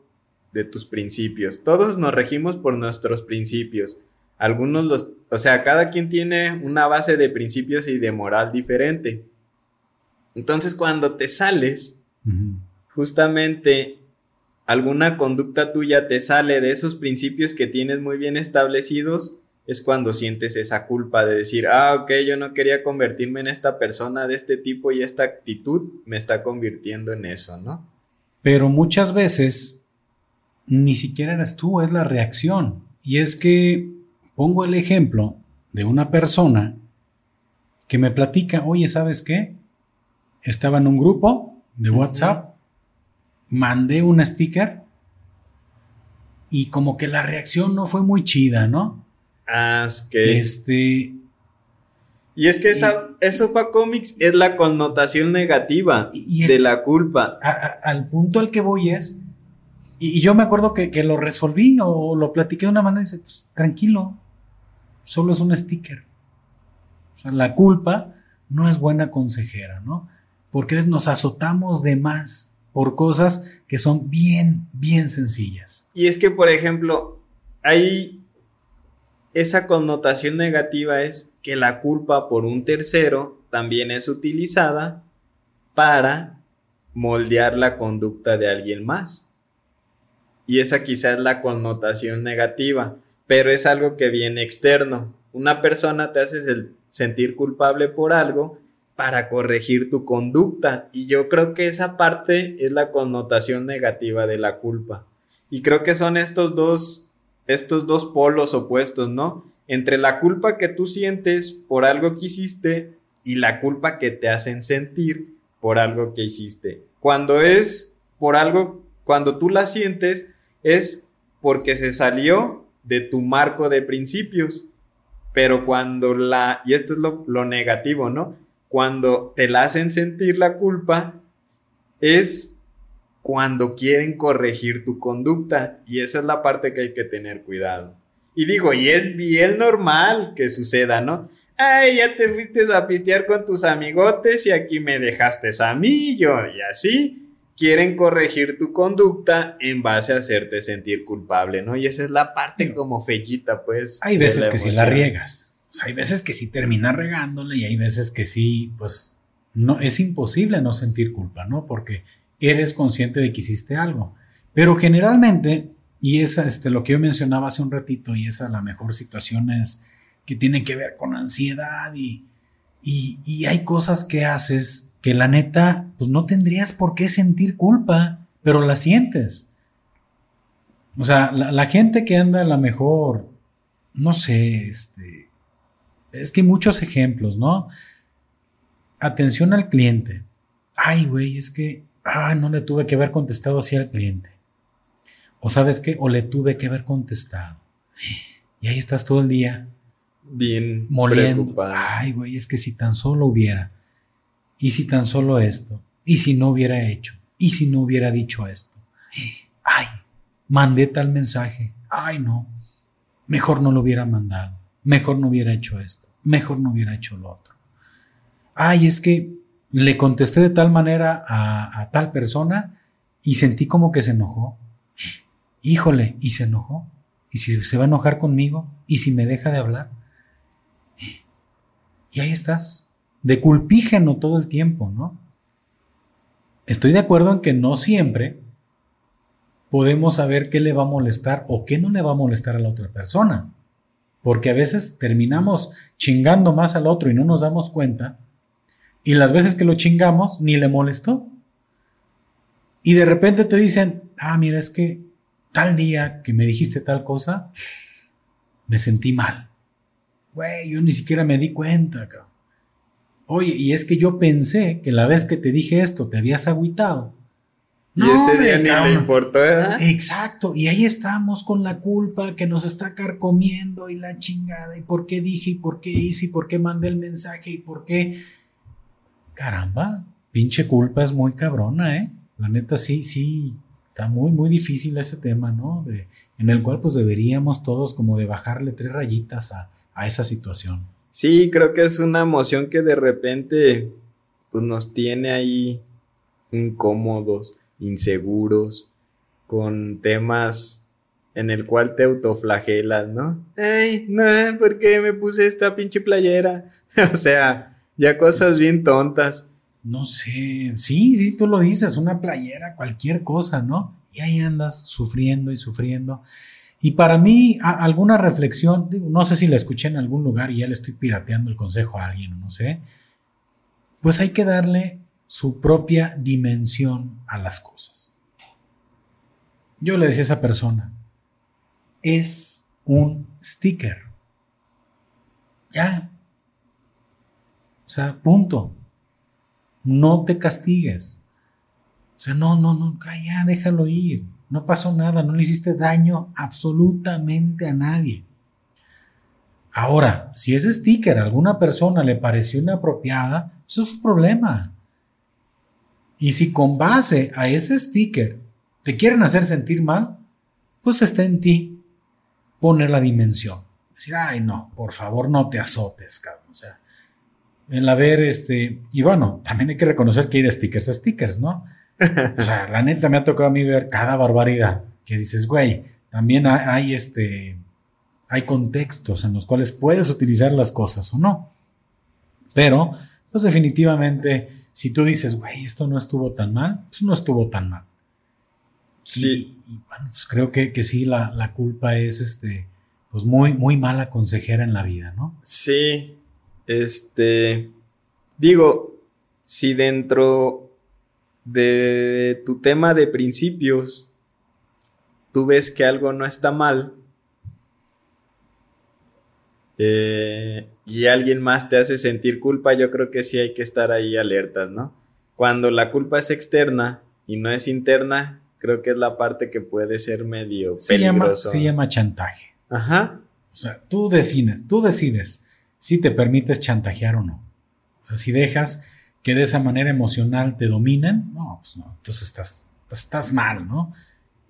de tus principios. Todos nos regimos por nuestros principios. Algunos los, o sea, cada quien tiene una base de principios y de moral diferente. Entonces, cuando te sales, justamente alguna conducta tuya te sale de esos principios que tienes muy bien establecidos, es cuando sientes esa culpa de decir, ah, ok, yo no quería convertirme en esta persona de este tipo y esta actitud me está convirtiendo en eso, ¿no? Pero muchas veces ni siquiera eres tú, es la reacción. Y es que pongo el ejemplo de una persona que me platica, oye, ¿sabes qué? Estaba en un grupo de WhatsApp mandé un sticker y como que la reacción no fue muy chida, ¿no? Ah, es que. Este. Y es que esa, eso para cómics es la connotación negativa de la culpa. al punto al que voy es Y, yo me acuerdo que, que, lo resolví o lo platiqué de una manera y dice, pues tranquilo, solo es un sticker. O sea, la culpa no es buena consejera, ¿no? Porque nos azotamos de más por cosas que son bien, bien sencillas. Y es que, por ejemplo, hay esa connotación negativa es que la culpa por un tercero también es utilizada para moldear la conducta de alguien más. Y esa quizás es la connotación negativa, pero es algo que viene externo. Una persona te hace sentir culpable por algo para corregir tu conducta. Y yo creo que esa parte es la connotación negativa de la culpa. Y creo que son estos dos, estos dos polos opuestos, ¿no? Entre la culpa que tú sientes por algo que hiciste y la culpa que te hacen sentir por algo que hiciste. Cuando es por algo, cuando tú la sientes, es porque se salió de tu marco de principios. Pero cuando la, y esto es lo, negativo, ¿no? Cuando te la hacen sentir la culpa, es cuando quieren corregir tu conducta. Y esa es la parte que hay que tener cuidado. Y digo, y es bien normal que suceda, ¿no? Ay, ya te fuiste a pistear con tus amigotes y aquí me dejaste a mí, yo, y así quieren corregir tu conducta en base a hacerte sentir culpable, ¿no? Y esa es la parte como fellita, pues. Hay veces que sí la riegas. O sea, hay veces que sí terminas regándole y hay veces que sí, pues, no, es imposible no sentir culpa, ¿no? Porque eres consciente de que hiciste algo. Pero generalmente, y esa, este, lo que yo mencionaba hace un ratito, y esa la mejor situación es que tiene que ver con ansiedad y, y, y hay cosas que haces que la neta, pues no tendrías por qué sentir culpa, pero la sientes. O sea, la, gente que anda a la mejor, no sé, este, es que hay muchos ejemplos, ¿no? Atención al cliente. Ay, güey, es que, ah, no le tuve que haber contestado así al cliente. O sabes qué, o le tuve que haber contestado. Y ahí estás todo el día. Bien moliendo. Ay, güey, es que si tan solo hubiera. ¿Y si tan solo esto? ¿Y si no hubiera hecho? ¿Y si no hubiera dicho esto? Ay, mandé tal mensaje. Ay, no. Mejor no lo hubiera mandado. Mejor no hubiera hecho esto. Mejor no hubiera hecho lo otro. Ay, es que le contesté de tal manera a, tal persona y sentí como que se enojó. Híjole, y se enojó. ¿Y si se va a enojar conmigo? ¿Y si me deja de hablar? Y ahí estás, de culpígeno todo el tiempo, ¿no? Estoy de acuerdo en que no siempre podemos saber qué le va a molestar o qué no le va a molestar a la otra persona. Porque a veces terminamos chingando más al otro y no nos damos cuenta. Y las veces que lo chingamos, ni le molestó. Y de repente te dicen, ah, mira, es que tal día que me dijiste tal cosa, me sentí mal. Güey, yo ni siquiera me di cuenta, cabrón. Oye, y es que yo pensé que la vez que te dije esto te habías agüitado. Y ese día ni le importó, ¿verdad? Exacto, y ahí estamos con la culpa que nos está carcomiendo y la chingada, y por qué dije, y por qué hice, y por qué mandé el mensaje, y por qué. Caramba, pinche culpa es muy cabrona, ¿eh? La neta sí, sí, está muy, muy difícil ese tema, ¿no? De, en el cual pues deberíamos todos como de bajarle tres rayitas a, a esa situación. Sí, creo que es una emoción que de repente pues nos tiene ahí incómodos, inseguros, con temas en el cual te autoflagelas, ¿no? Ay, no, ¿por qué me puse esta pinche playera? (laughs) o sea, ya cosas bien tontas. No sé, sí, sí, tú lo dices, una playera, cualquier cosa, ¿no? Y ahí andas sufriendo y sufriendo. Y para mí, alguna reflexión, no sé si la escuché en algún lugar y ya le estoy pirateando el consejo a alguien, no sé, pues hay que darle su propia dimensión a las cosas. Yo le decía a esa persona, es un sticker. Ya. O sea, punto. No te castigues. O sea, no, no, no, ya, déjalo ir. No pasó nada, no le hiciste daño absolutamente a nadie. Ahora, si ese sticker a alguna persona le pareció inapropiada, eso es su problema. Y si con base a ese sticker te quieren hacer sentir mal, pues está en ti poner la dimensión. Decir, ay, no, por favor, no te azotes, cabrón. O sea, en la ver, este, y bueno, también hay que reconocer que hay de stickers a stickers, ¿no? O sea, la neta me ha tocado a mí ver cada barbaridad que dices, güey, también hay, este, hay contextos en los cuales puedes utilizar las cosas o no. Pero, pues definitivamente, si tú dices, güey, esto no estuvo tan mal, pues no estuvo tan mal. Sí. Y, bueno, pues creo que, que sí, la, la, culpa es, este, pues muy, muy mala consejera en la vida, ¿no? Sí, este, digo, si dentro de tu tema de principios tú ves que algo no está mal eh, y alguien más te hace sentir culpa, yo creo que sí hay que estar ahí alertas, ¿no? Cuando la culpa es externa y no es interna, creo que es la parte que puede ser medio se Llama, se llama chantaje. Ajá. O sea, tú defines, tú decides si te permites chantajear o no. O sea, si dejas que de esa manera emocional te dominen, no, pues no, entonces estás, estás mal, ¿no?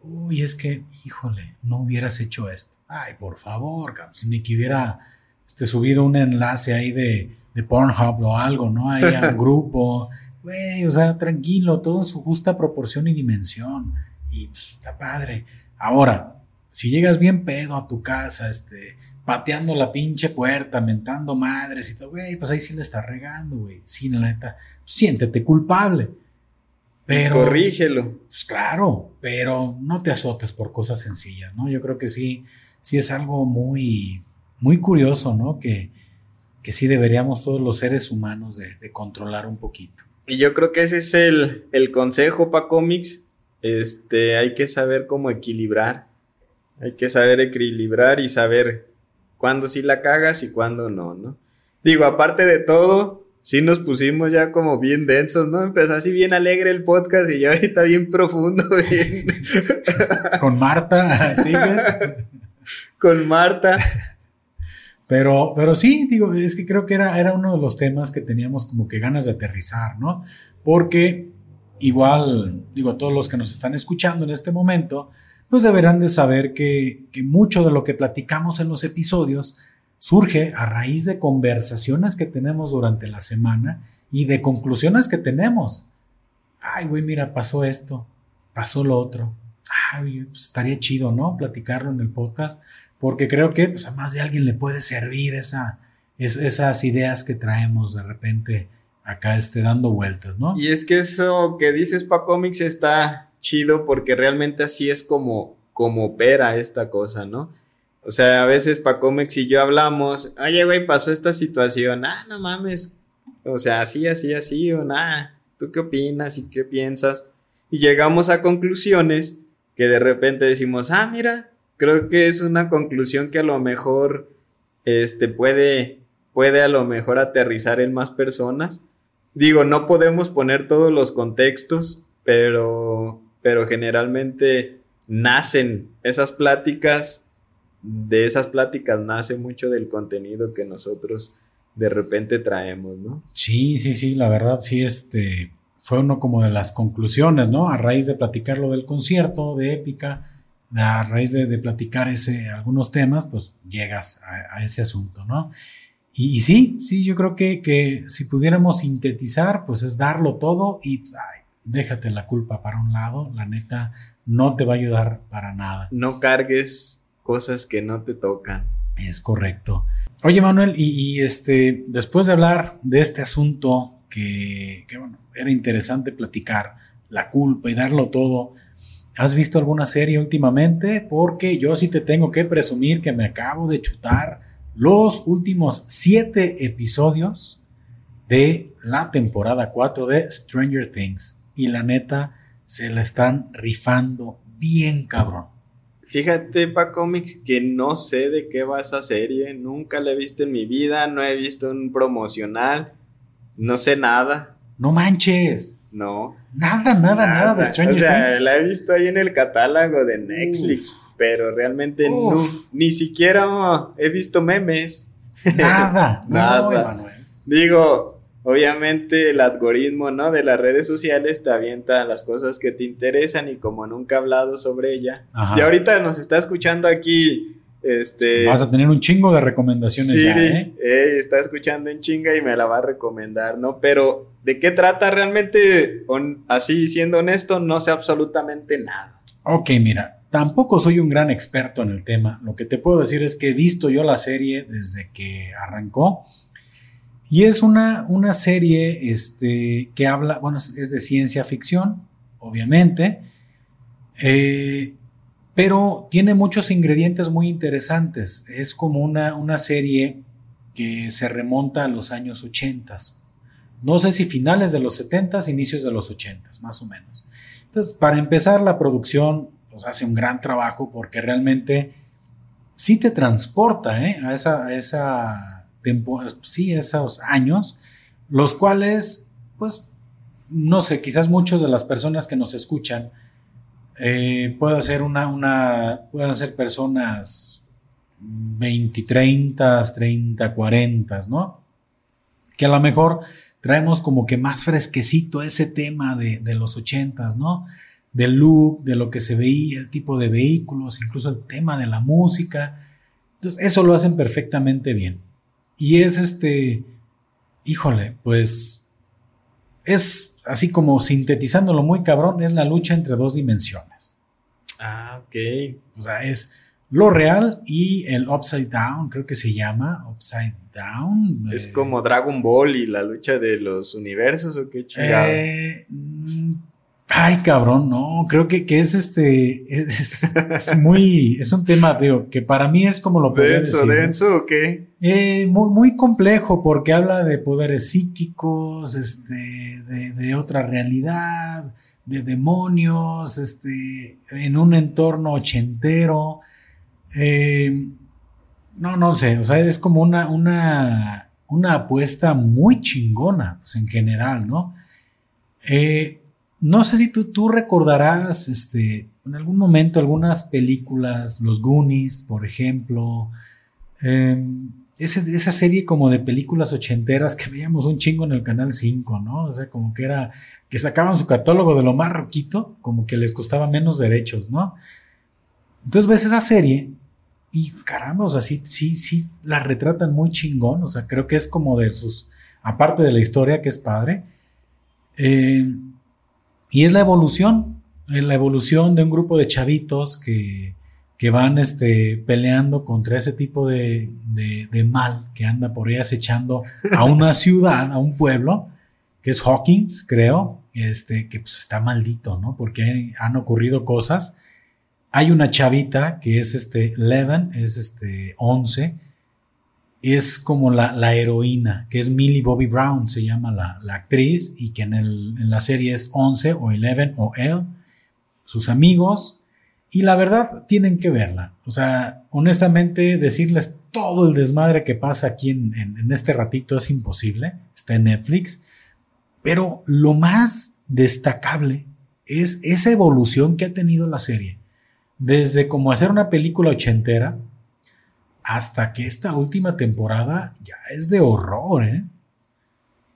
Uy, es que, híjole, no hubieras hecho esto. Ay, por favor, si ni que hubiera este, subido un enlace ahí de, de Pornhub o algo, ¿no? Ahí a un (laughs) grupo. Güey, o sea, tranquilo, todo en su justa proporción y dimensión. Y pues, está padre. Ahora, si llegas bien pedo a tu casa, este, pateando la pinche puerta, mentando madres y todo, güey, pues ahí sí le estás regando, güey. Sí, la neta, siéntete culpable. Pero. Corrígelo. Pues claro, pero no te azotes por cosas sencillas, ¿no? Yo creo que sí, sí es algo muy, muy curioso, ¿no? Que, que sí deberíamos todos los seres humanos de, controlar un poquito. Y yo creo que ese es el, el consejo para cómics. Este, hay que saber cómo equilibrar. Hay que saber equilibrar y saber cuándo sí la cagas y cuándo no, ¿no? Digo, aparte de todo, sí nos pusimos ya como bien densos, ¿no? Empezó así bien alegre el podcast y ya ahorita bien profundo. (laughs) Bien... Con Marta, (laughs) ¿sigues? Con Marta. Pero, pero sí, digo, es que creo que era, era uno de los temas que teníamos como que ganas de aterrizar, ¿no? Porque igual, digo, todos los que nos están escuchando en este momento, pues deberán de saber que, mucho de lo que platicamos en los episodios surge a raíz de conversaciones que tenemos durante la semana y de conclusiones que tenemos. Ay, güey, mira, pasó esto, pasó lo otro. Ay, pues estaría chido, ¿no? Platicarlo en el podcast, porque creo que pues, a más de alguien le puede servir esa, esas ideas que traemos de repente acá esté dando vueltas, ¿no? Y es que eso que dices pa cómics está chido porque realmente así es como, como opera esta cosa, ¿no? O sea, a veces Pacomex y yo hablamos, oye, güey, pasó esta situación, ah, no mames, o sea, así, así, así, o nada, ¿tú qué opinas y qué piensas? Y llegamos a conclusiones que de repente decimos, ah, mira, creo que es una conclusión que a lo mejor, este, puede, puede a lo mejor aterrizar en más personas. Digo, no podemos poner todos los contextos, pero pero generalmente nacen esas pláticas, de esas pláticas nace mucho del contenido que nosotros de repente traemos, ¿no? Sí, sí, sí, la verdad sí, este, fue uno como de las conclusiones, ¿no? A raíz de platicar lo del concierto de Épica, a raíz de, platicar ese, algunos temas, pues llegas a, ese asunto, ¿no? Y, sí, sí, yo creo que, que, si pudiéramos sintetizar, pues es darlo todo y pues, déjate la culpa para un lado, la neta no te va a ayudar para nada. No cargues cosas que no te tocan. Es correcto. Oye Manuel, y, este, después de hablar de este asunto que, que, bueno, era interesante platicar, la culpa y darlo todo, ¿has visto alguna serie últimamente? Porque yo sí te tengo que presumir que me acabo de chutar los últimos siete episodios de la temporada 4 de Stranger Things y la neta se la están rifando bien cabrón. Fíjate, Pa Comics, que no sé de qué va esa serie, nunca la he visto en mi vida, no he visto un promocional, no sé nada. No manches. No. Nada, nada, nada, de Stranger O sea, la he visto ahí en el catálogo de Netflix, pero realmente no, ni siquiera he visto memes. Nada, (laughs) nada. Digo, obviamente el algoritmo, ¿no? De las redes sociales te avienta las cosas que te interesan y como nunca he hablado sobre ella. Y ahorita nos está escuchando aquí este, Vas a tener un chingo de recomendaciones ya, ¿eh? está escuchando en chinga y me la va a recomendar, ¿no? Pero, ¿de qué trata realmente? así, siendo honesto, no sé absolutamente nada. Ok, mira, tampoco soy un gran experto en el tema. Lo que te puedo decir es que he visto yo la serie desde que arrancó. Y es una, una serie este, que habla, bueno, es de ciencia ficción, obviamente. Eh, pero tiene muchos ingredientes muy interesantes. Es como una, una serie que se remonta a los años 80. No sé si finales de los 70, inicios de los 80, más o menos. Entonces, para empezar, la producción pues, hace un gran trabajo porque realmente sí te transporta ¿eh? a esa, a esa sí, esos años, los cuales, pues, no sé, quizás muchos de las personas que nos escuchan eh, puede ser una, pueden ser personas 20, 30, 30, 40, ¿no? Que a lo mejor traemos como que más fresquecito ese tema de, de los 80, ¿no? Del look, de lo que se veía, el tipo de vehículos, incluso el tema de la música. Entonces, eso lo hacen perfectamente bien. Y es este, híjole, pues es así como sintetizándolo muy cabrón, es la lucha entre dos dimensiones. Ah, ok. O sea, es lo real y el upside down, creo que se llama upside down. Es como Dragon Ball y la lucha de los universos o qué chingado. Eh, Ay, cabrón, no, creo que, que es este, es, muy, es un tema, digo, que para mí es como lo Denso, denso, ¿o qué? Eh, muy, muy complejo porque habla de poderes psíquicos, este, de, de, otra realidad, de demonios, este, en un entorno ochentero. Eh, no, no sé, o sea, es como una, una, una apuesta muy chingona, pues en general, ¿no? Eh, no sé si tú, tú recordarás este, en algún momento algunas películas, Los Goonies, por ejemplo, em, esa serie como de películas ochenteras que veíamos un chingo en el Canal 5, ¿no? O sea, como que era, que sacaban su catálogo de lo más roquito, como que les costaba menos derechos, ¿no? Entonces ves esa serie y caramba, o sea, sí, sí, sí, la retratan muy chingón, o sea, creo que es como de sus, aparte de la historia que es padre, eh, y es la evolución, la evolución de un grupo de chavitos que, que van este, peleando contra ese tipo de, de, mal que anda por ahí acechando a una (laughs) ciudad, a un pueblo, que es Hawkins, creo, este, que pues está maldito, ¿no? Porque han ocurrido cosas. Hay una chavita que es este Leven, es este 11, es como la, la, heroína, que es Millie Bobby Brown, se llama la, la actriz, y que en, el, en, la serie es 11 o 11 o él, sus amigos, y la verdad tienen que verla. O sea, honestamente, decirles todo el desmadre que pasa aquí en, en, en este ratito es imposible, está en Netflix, pero lo más destacable es esa evolución que ha tenido la serie. Desde como hacer una película ochentera, hasta que esta última temporada ya es de horror, ¿eh?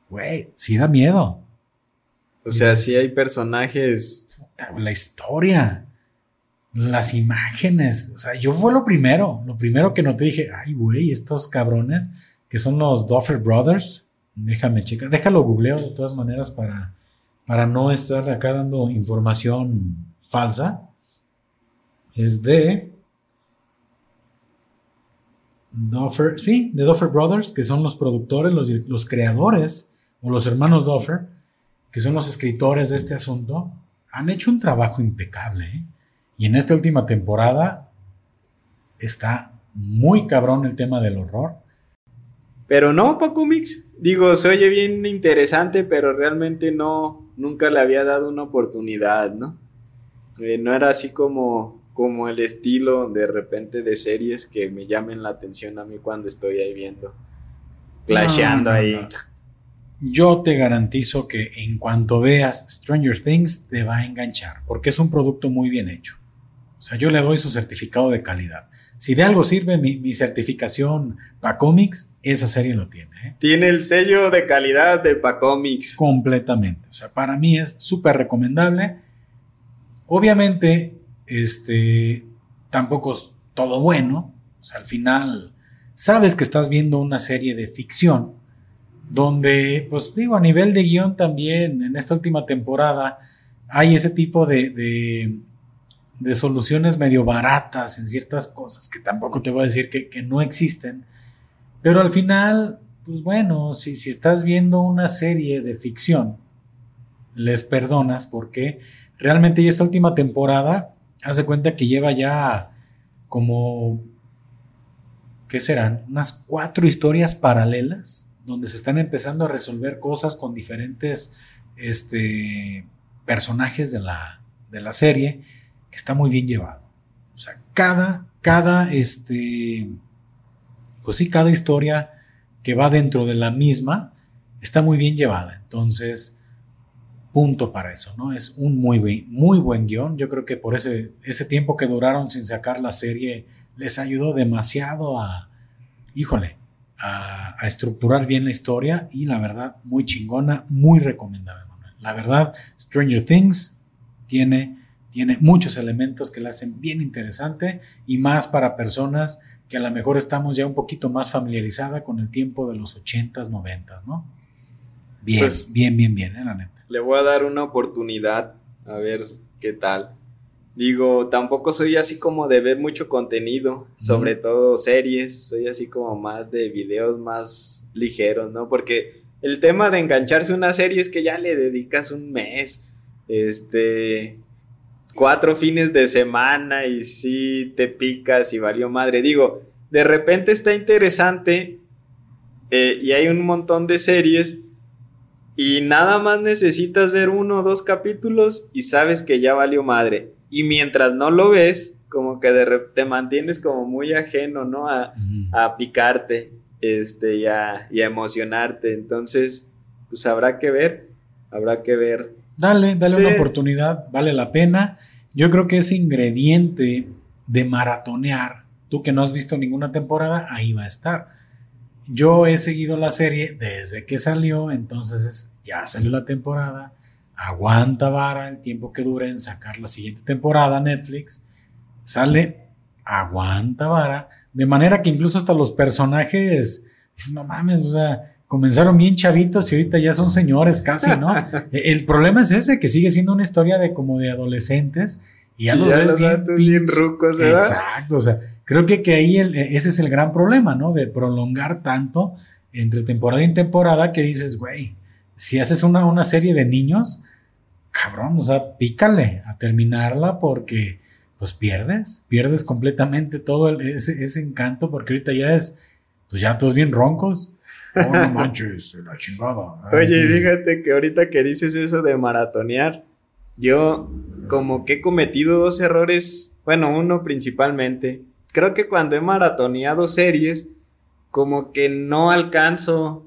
Güey, sí da miedo. O sea, sí hay personajes. La historia, las imágenes. O sea, yo fue lo primero. Lo primero que noté dije, ay, güey, estos cabrones que son los Duffer Brothers. Déjame checar. Déjalo googleo de todas maneras para, para no estar acá dando información falsa. Es de Duffer, sí, de Duffer Brothers, que son los productores, los, los creadores, o los hermanos Duffer, que son los escritores de este asunto, han hecho un trabajo impecable. ¿eh? Y en esta última temporada está muy cabrón el tema del horror. Pero no, Paco Mix. Digo, se oye bien interesante, pero realmente no, nunca le había dado una oportunidad, ¿no? Eh, no era así como como el estilo de repente de series que me llamen la atención a mí cuando estoy ahí viendo. Clasheando ahí. Yo te garantizo que en cuanto veas Stranger Things te va a enganchar, porque es un producto muy bien hecho. O sea, yo le doy su certificado de calidad. si de algo sirve mi, certificación Pacomics, esa serie lo tiene. ¿eh? Tiene el sello de calidad de Pacomics. Completamente. O sea, para mí es súper recomendable. Obviamente, este, tampoco es todo bueno. O sea, al final, sabes que estás viendo una serie de ficción donde, pues digo, a nivel de guion también, en esta última temporada, hay ese tipo de, de, soluciones medio baratas en ciertas cosas, que tampoco te voy a decir que, no existen, pero al final, pues bueno, si, si estás viendo una serie de ficción, les perdonas porque realmente ya esta última temporada, hace cuenta que lleva ya como, ¿qué serán? Unas cuatro historias paralelas donde se están empezando a resolver cosas con diferentes este, personajes de la, de la serie, que está muy bien llevado. O sea, cada, cada, este, pues sí, cada historia que va dentro de la misma está muy bien llevada. Entonces, punto para eso, ¿no? Es un muy, muy buen guion. Yo creo que por ese, ese tiempo que duraron sin sacar la serie, les ayudó demasiado a, híjole, a, estructurar bien la historia y la verdad, muy chingona, muy recomendada, La verdad, Stranger Things tiene, tiene muchos elementos que la hacen bien interesante y más para personas que a lo mejor estamos ya un poquito más familiarizada con el tiempo de los 80s, 90s, ¿no? Bien, pues, bien, bien, bien, ¿eh? la neta. Le voy a dar una oportunidad a ver qué tal. Digo, tampoco soy así como de ver mucho contenido, sobre todo series, soy así como más de videos más ligeros, ¿no? Porque el tema de engancharse a una serie es que ya le dedicas un mes, este, cuatro fines de semana y sí te picas y valió madre. Digo, de repente está interesante eh, y hay un montón de series y nada más necesitas ver uno o dos capítulos y sabes que ya valió madre. Y mientras no lo ves, como que de te mantienes como muy ajeno, ¿no? A, picarte este, y, a, emocionarte. Entonces, pues habrá que ver, habrá que ver. Dale, dale una oportunidad, vale la pena. Yo creo que ese ingrediente de maratonear, tú que no has visto ninguna temporada, ahí va a estar. Yo he seguido la serie desde que salió, entonces ya salió la temporada aguanta vara el tiempo que dure en sacar la siguiente temporada Netflix, sale, aguanta vara, de manera que incluso hasta los personajes, no mames, o sea, comenzaron bien chavitos y ahorita ya son señores casi, ¿no? (laughs) El problema es ese, que sigue siendo una historia de como de adolescentes y ya los ves bien, rucos, Exacto, o sea, creo que, que ahí e, ese es el gran problema, ¿no? De prolongar tanto entre temporada y temporada que dices, güey, si haces una, una serie de niños, cabrón, o sea, pícale a terminarla porque pues pierdes, pierdes completamente todo ese, encanto porque ahorita ya es, pues ya todos bien roncos. (laughs) Oh, no manches, la chingada. Oye, fíjate que ahorita que dices eso de maratonear, yo como que he cometido dos errores, bueno, uno principalmente. Creo que cuando he maratoneado series, como que no alcanzo,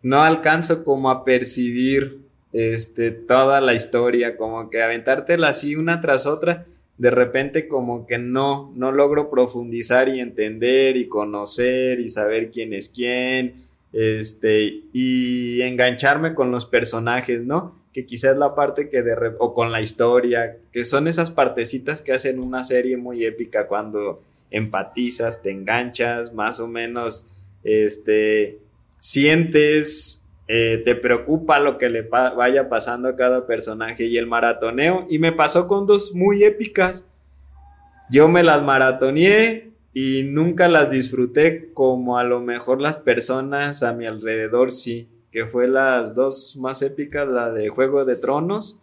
no alcanzo como a percibir este, toda la historia, como que aventártela así una tras otra, de repente como que no, no logro profundizar y entender y conocer y saber quién es quién, este, y engancharme con los personajes, ¿no? Que quizás la parte que de, o con la historia, que son esas partecitas que hacen una serie muy épica cuando empatizas, te enganchas, más o menos, este, sientes eh, te preocupa lo que le vaya pasando a cada personaje y el maratoneo. Y me pasó con dos muy épicas. Yo me las maratoneé y nunca las disfruté como a lo mejor las personas a mi alrededor sí. Que fue las dos más épicas, la de Juego de Tronos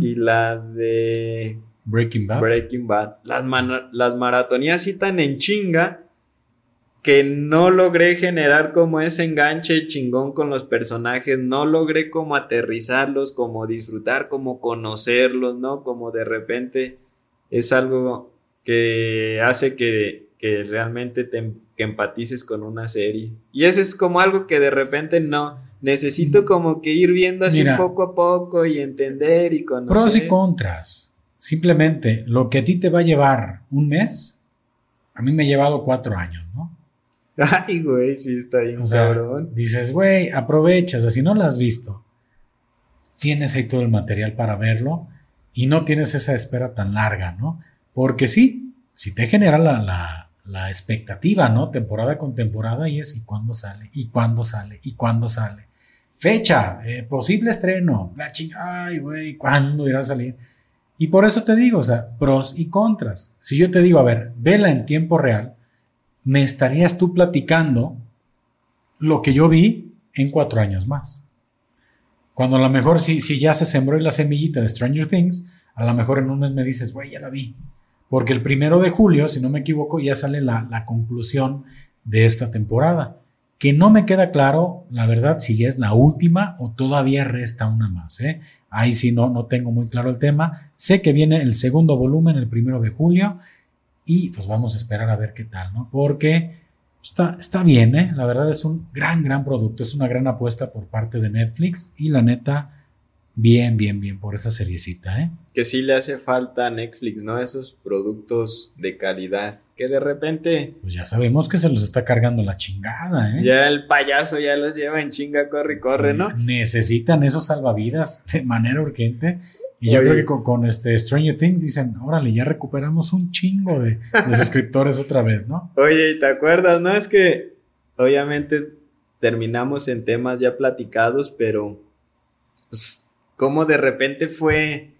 y la de Breaking Bad. Breaking Bad. Las, las maratoneé así tan en chinga que no logré generar como ese enganche chingón con los personajes, no logré como aterrizarlos, como disfrutar, como conocerlos, ¿no? Como de repente es algo que hace que, realmente te empatices con una serie. Y eso es como algo que de repente no, necesito como que ir viendo así poco a poco y entender y conocer. Pros y contras. Simplemente lo que a ti te va a llevar un mes, a mí me ha llevado cuatro años, ¿no? (laughs) Ay, güey, sí está bien, cabrón. Dices, güey, aprovecha, o sea, si no la has visto, tienes ahí todo el material para verlo y no tienes esa espera tan larga, ¿no? Porque sí, si te genera la, la, expectativa, ¿no? Temporada con temporada y es, ¿y cuándo sale? ¿Y cuándo sale? ¿Y cuándo sale? Fecha, eh, posible estreno, la chingada, ay, güey, ¿cuándo irá a salir? Y por eso te digo, o sea, pros y contras. Si yo te digo, a ver, vela en tiempo real, me estarías tú platicando lo que yo vi en cuatro años más. Cuando a lo mejor si, si ya se sembró la semillita de Stranger Things, a lo mejor en un mes me dices, güey, ya la vi. Porque el primero de julio, si no me equivoco, ya sale la, la conclusión de esta temporada que no me queda claro, la verdad, si es la última o todavía resta una más. ¿eh? Ahí sí no, no tengo muy claro el tema. Sé que viene el segundo volumen el primero de julio y pues vamos a esperar a ver qué tal, ¿no? Porque está, está bien, ¿eh? La verdad es un gran, gran producto, es una gran apuesta por parte de Netflix y la neta, bien, bien, bien por esa seriecita, ¿eh? Que sí le hace falta a Netflix, ¿no? Esos productos de calidad que de repente... Pues ya sabemos que se los está cargando la chingada, ¿eh? Ya el payaso ya los lleva en chinga, corre y corre, ¿no? Necesitan esos salvavidas (laughs) de manera urgente. Y yo creo que con, este Stranger Things dicen, órale, ya recuperamos un chingo de, suscriptores (laughs) otra vez, ¿no? Oye, ¿y te acuerdas? No, es que obviamente terminamos en temas ya platicados, pero pues como de repente fue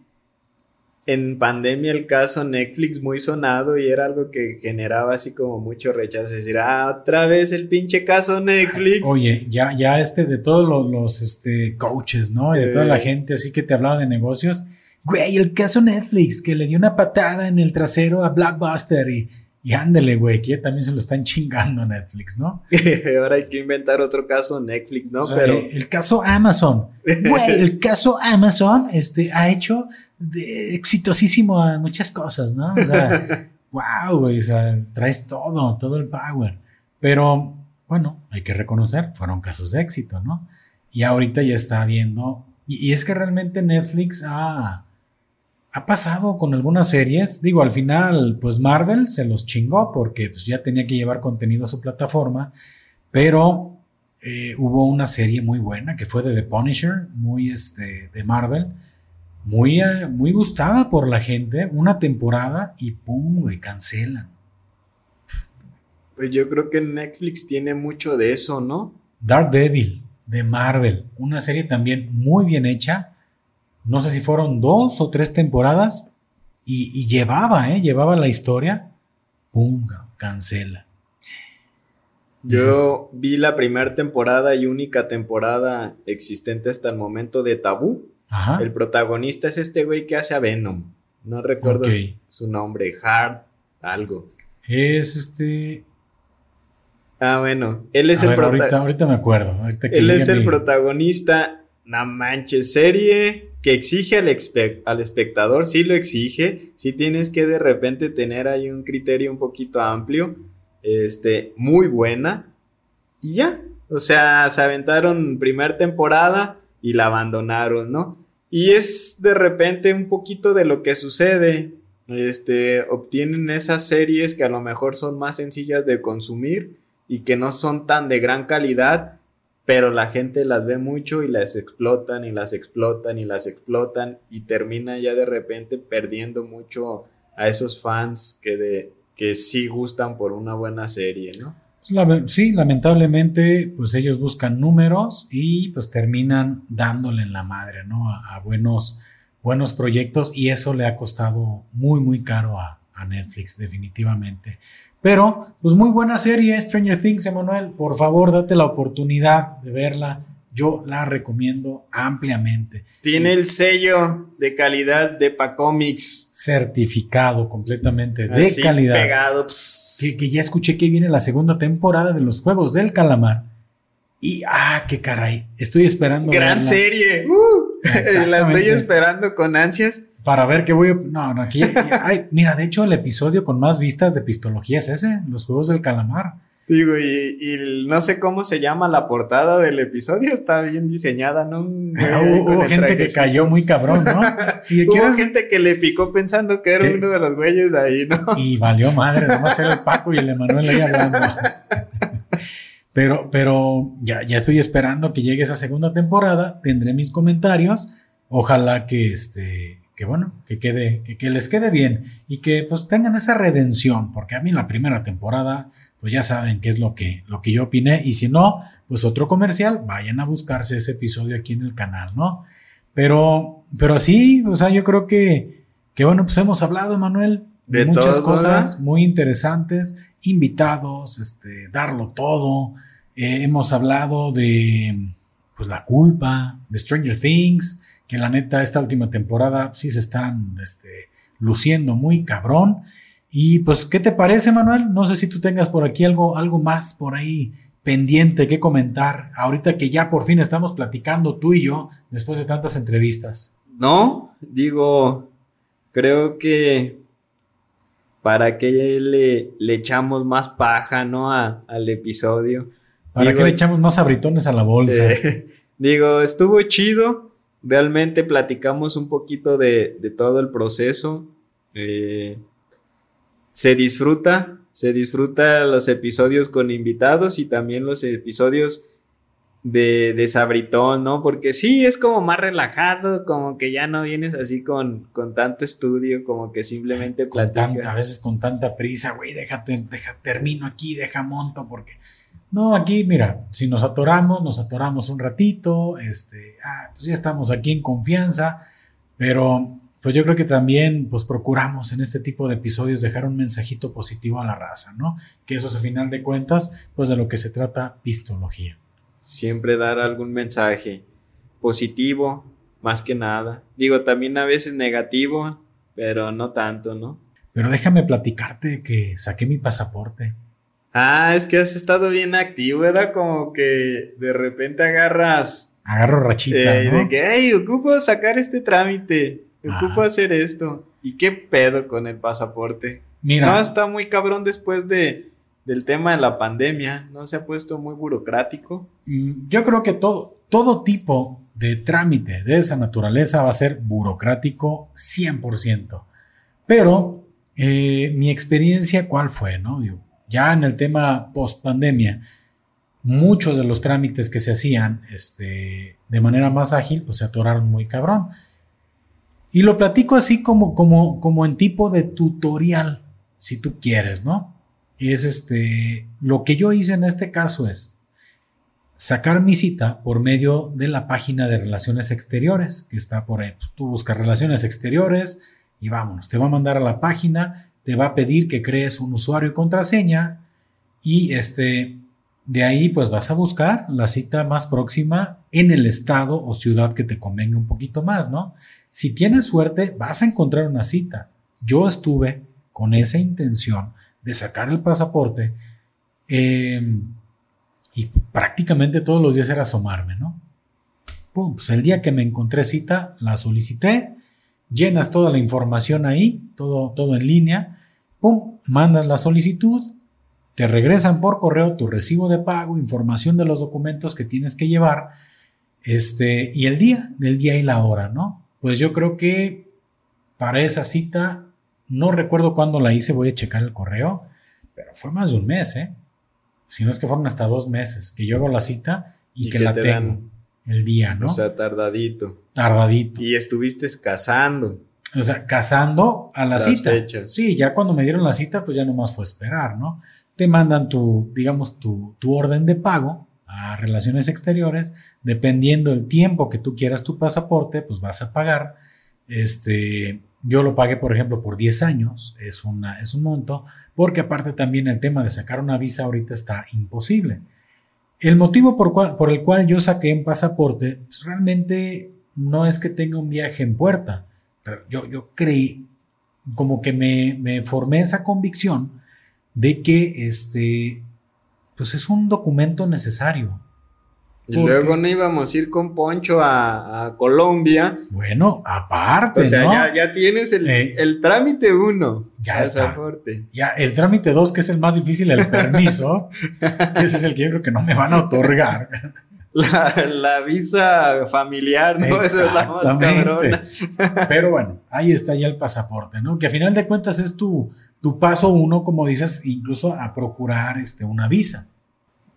en pandemia el caso Netflix muy sonado y era algo que generaba así como mucho rechazo. Es decir, ah, otra vez el pinche caso Netflix. Oye, ya, ya este, de todos los, este, coaches, ¿no? Y de toda la gente así que te hablaba de negocios. Güey, el caso Netflix que le dio una patada en el trasero a Blockbuster y y ándele, güey, que también se lo están chingando Netflix, ¿no? (laughs) Ahora hay que inventar otro caso Netflix, ¿no? Pero el, caso Amazon, (laughs) güey, el caso Amazon, este, ha hecho de exitosísimo a muchas cosas, ¿no? O sea, (laughs) wow, güey, o sea, traes todo, todo el power. Pero, bueno, hay que reconocer, fueron casos de éxito, ¿no? Y ahorita ya está viendo, y es que realmente Netflix ha ha pasado con algunas series. Digo, al final, pues Marvel se los chingó porque pues, ya tenía que llevar contenido a su plataforma, pero eh, hubo una serie muy buena que fue de The Punisher, muy este, de Marvel, muy, eh, muy gustada por la gente, una temporada y pum, y cancelan. Pues yo creo que Netflix tiene mucho de eso, ¿no? Dark Devil, de Marvel, una serie también muy bien hecha no sé si fueron dos o tres temporadas y, llevaba, ¿eh? Llevaba la historia, ¡pum! Cancela. Yo vi la primera temporada y única temporada existente hasta el momento de Tabú. Ajá. El protagonista es este güey que hace a Venom. No recuerdo su nombre, Hard, algo. Es este. Ah, bueno, él es el protagonista. Ahorita, me acuerdo. él es el protagonista. No manches, serie que exige al, al espectador, sí lo exige, sí tienes que de repente tener ahí un criterio un poquito amplio, este, muy buena, y ya, o sea, se aventaron primer temporada y la abandonaron, ¿no? Y es de repente un poquito de lo que sucede, este, obtienen esas series que a lo mejor son más sencillas de consumir y que no son tan de gran calidad, pero la gente las ve mucho y las explotan y las explotan y las explotan y termina ya de repente perdiendo mucho a esos fans que, de, que sí gustan por una buena serie, ¿no? Pues sí, lamentablemente, pues ellos buscan números y pues terminan dándole en la madre, ¿no? A, buenos, buenos proyectos y eso le ha costado muy, muy caro a, a Netflix, definitivamente. Pero, pues muy buena serie, Stranger Things, Emanuel. Por favor, date la oportunidad de verla. Yo la recomiendo ampliamente. Tiene el sello de calidad de Pacomics. Certificado completamente de calidad. Pegado. Que, ya escuché que viene la segunda temporada de los Juegos del Calamar. Y, ah, qué caray. Estoy esperando. Gran serie. Uh, (laughs) la estoy esperando con ansias para ver qué voy a... No, no, aquí... mira, de hecho el episodio con más vistas de pistología es ese, los Juegos del Calamar. Digo, y, no sé cómo se llama la portada del episodio, está bien diseñada, ¿no? (laughs) hubo gente que cayó muy cabrón, ¿no? (laughs) Y hubo gente que le picó pensando que era uno de los güeyes de ahí, ¿no? Y valió madre, nomás era el Paco y el Emanuel ahí hablando. (laughs) Pero, pero ya, ya estoy esperando que llegue esa segunda temporada, tendré mis comentarios, ojalá que este, que bueno, que quede, que, que les quede bien y que pues tengan esa redención, porque a mí la primera temporada pues ya saben qué es lo que, lo que yo opiné. Y si no, pues otro comercial, vayan a buscarse ese episodio aquí en el canal, ¿no? Pero, pero sí, o sea, yo creo que, que bueno, pues hemos hablado, Manuel, de, muchas cosas muy interesantes, invitados, este, darlo todo. Eh, hemos hablado de, pues la culpa, de Stranger Things, que la neta, esta última temporada sí se están, este, luciendo muy cabrón. Y pues, ¿qué te parece, Manuel? No sé si tú tengas por aquí algo, algo más por ahí pendiente que comentar, ahorita que ya por fin estamos platicando tú y yo después de tantas entrevistas. No, digo, creo que para que le, le echamos más paja, ¿no? al episodio. Para que le echamos más abritones a la bolsa. Eh, (laughs) digo, estuvo chido. Realmente platicamos un poquito de, de todo el proceso. Eh, se disfruta, se disfruta los episodios con invitados y también los episodios de, de Sabritón, ¿no? Porque sí, es como más relajado, como que ya no vienes así con, con tanto estudio, como que simplemente platicas. a veces con tanta prisa, güey, déjate, deja, termino aquí, deja monto, porque... No, aquí, mira, si nos atoramos, nos atoramos un ratito, este, ah, pues ya estamos aquí en confianza, pero pues yo creo que también pues procuramos en este tipo de episodios dejar un mensajito positivo a la raza, ¿no? Que eso es a final de cuentas pues de lo que se trata pistología. Siempre dar algún mensaje positivo, más que nada. Digo, también a veces negativo, pero no tanto, ¿no? Pero déjame platicarte que saqué mi pasaporte. Ah, es que has estado bien activo, era como que de repente agarras... Agarro rachita, ¿no? De que, hey, ocupo sacar este trámite ocupo hacer esto. ¿Y qué pedo con el pasaporte? Mira. No, está muy cabrón después de, del tema de la pandemia. ¿No se ha puesto muy burocrático? Mm, yo creo que todo, todo tipo de trámite de esa naturaleza va a ser burocrático 100%. Pero eh, mi experiencia, ¿cuál fue? No? ya en el tema post pandemia, muchos de los trámites que se hacían este, de manera más ágil, pues se atoraron muy cabrón. Y lo platico así como, como, como en tipo de tutorial, si tú quieres, ¿no? Es este, lo que yo hice en este caso es sacar mi cita por medio de la página de relaciones exteriores, que está por ahí. Pues, tú buscas relaciones exteriores y vámonos, te va a mandar a la página, te va a pedir que crees un usuario y contraseña y este, de ahí pues vas a buscar la cita más próxima en el estado o ciudad que te convenga un poquito más, ¿no? Si tienes suerte, vas a encontrar una cita. Yo estuve con esa intención de sacar el pasaporte em, y prácticamente todos los días era asomarme, ¿no? pues el día que me encontré cita, la solicité, llenas toda la información ahí, todo, todo en línea, pum, mandas la solicitud, te regresan por correo tu recibo de pago, información de los documentos que tienes que llevar, este, y el día, del día y la hora, ¿no? Pues yo creo que para esa cita, no recuerdo cuándo la hice, voy a checar el correo, pero fue más de un mes, ¿eh? Si no es que fueron hasta dos meses que yo hago la cita y, que, la tengo el día, ¿no? O sea, tardadito. Tardadito. Y estuviste casando. O sea, casando a la cita. Sí, ya cuando me dieron la cita, pues ya nomás fue esperar, ¿no? Te mandan tu, digamos, tu, tu orden de pago a relaciones exteriores, dependiendo el tiempo que tú quieras tu pasaporte, pues vas a pagar. Este, yo lo pagué, por ejemplo, por 10 años, es, una, es un monto, porque aparte también el tema de sacar una visa ahorita está imposible. El motivo por, cual, por el cual yo saqué un pasaporte, pues realmente no es que tenga un viaje en puerta. Yo, yo creí, como que me, me formé esa convicción de que este, pues es un documento necesario. Y luego no íbamos a ir con Poncho a, Colombia. Bueno, aparte. O sea, ya, tienes el, eh, el trámite uno. Ya está. Ya, el trámite dos, que es el más difícil, el permiso. ese es el que yo creo que no me van a otorgar. (laughs) La, visa familiar, ¿no? Esa es la más Pero bueno, ahí está ya el pasaporte, ¿no? Que a final de cuentas es tu, tu paso uno, como dices, incluso a procurar este, una visa.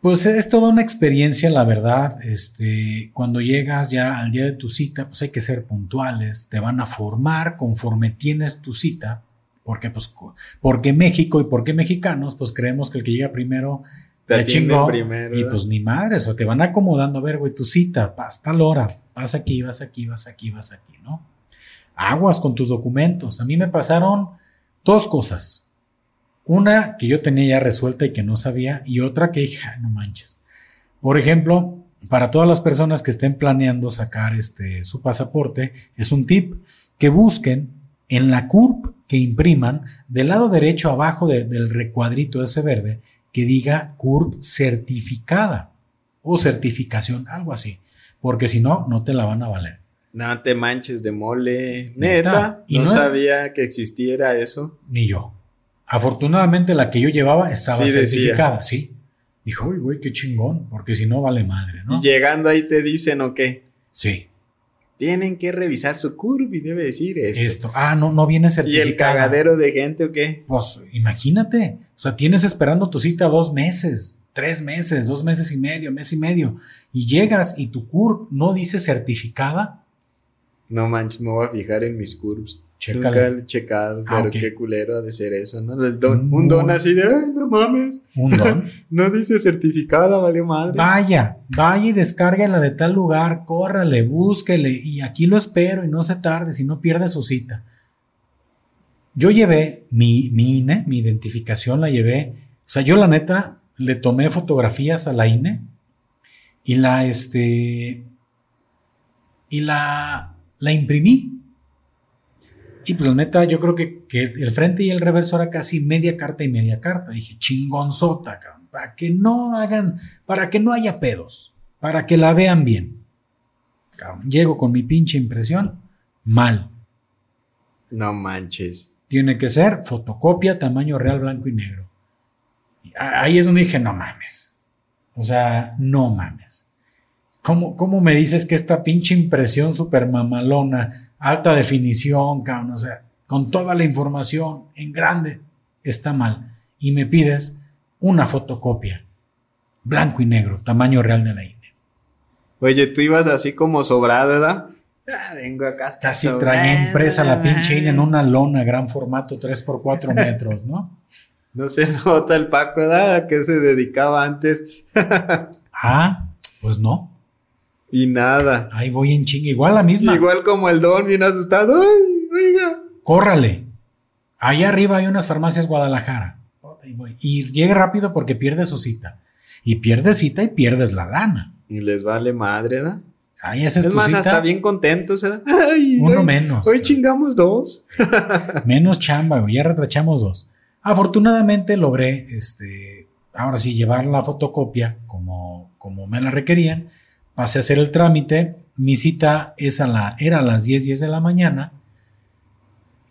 Pues es toda una experiencia, la verdad. Este, cuando llegas ya al día de tu cita, pues hay que ser puntuales. Te van a formar conforme tienes tu cita. Porque, pues, porque México y porque mexicanos, pues creemos que el que llega primero te chingó. Primero, y pues ni madres, o te van acomodando. A ver, güey, tu cita, hasta la hora. Vas aquí, vas aquí, vas aquí, vas aquí, ¿no? Aguas con tus documentos. A mí me pasaron dos cosas. Una que yo tenía ya resuelta y que no sabía, y otra que dije, no manches. Por ejemplo, para todas las personas que estén planeando sacar este, su pasaporte, es un tip que busquen en la CURP que impriman del lado derecho abajo del recuadrito ese verde que diga CURP certificada o certificación, algo así, porque si no, no te la van a valer. No te manches de mole, neta, y no sabía que existiera eso. Ni yo. Afortunadamente la que yo llevaba estaba certificada, sí. Dijo, uy, güey, qué chingón, porque si no vale madre, ¿no? Y llegando ahí te dicen, ¿o qué? Sí. Tienen que revisar su curva y debe decir esto. Esto. Ah, no, no viene certificada. ¿Y el cagadero de gente o qué? Pues imagínate. O sea, tienes esperando tu cita dos meses, tres meses, dos meses y medio, mes y medio. Y llegas y tu curva no dice certificada. No manches, me voy a fijar en mis curves. Nunca he checado, ah, pero qué culero ha de ser eso, ¿no? un don así de, ay, no mames. Un don. (laughs) no dice certificada, vale madre. Vaya, vaya y descárguela de tal lugar, córrale, búsquele y aquí lo espero y no se tarde si no pierde su cita. Yo llevé mi, mi INE, mi identificación la llevé, o sea, yo la neta le tomé fotografías a la INE y la, este, y la, la imprimí y pues la neta, yo creo que, el frente y el reverso era casi media carta y media carta. Dije, chingonzota, cabrón, para que no hagan, para que no haya pedos, para que la vean bien. llego con mi pinche impresión, mal. No manches. Tiene que ser fotocopia, tamaño real, blanco y negro. ahí es donde dije, no mames. O sea, no mames. ¿Cómo, ¿Cómo me dices que esta pinche impresión super mamalona alta definición, cabrón, o sea, con toda la información en grande, está mal. Y me pides una fotocopia, blanco y negro, tamaño real de la INE. Oye, tú ibas así como sobrada, ¿verdad? Ah, vengo acá hasta Casi traía impresa la pinche INE en una lona, gran formato, 3x4 metros, ¿no? (laughs) No se nota el Paco, ¿verdad? ¿A qué se dedicaba antes? (laughs) ah, pues no. Y nada. Ahí voy en chinga, igual la misma. Igual como el don, bien asustado. ¡Ay, oiga! Córrale. Ahí arriba hay unas farmacias Guadalajara. Y llegue rápido porque pierde su cita. Y pierdes cita y pierdes la lana. Y les vale madre, ¿da? Ahí es, es más, hasta bien contentos, ¿eh? (laughs) Ay, Uno menos. Hoy chingamos dos. (laughs) menos chamba, güey. Ya retrachamos dos. Afortunadamente logré, este, ahora sí, llevar la fotocopia como, como me la requerían pasé a hacer el trámite, mi cita es a la, era a las 10, 10 de la mañana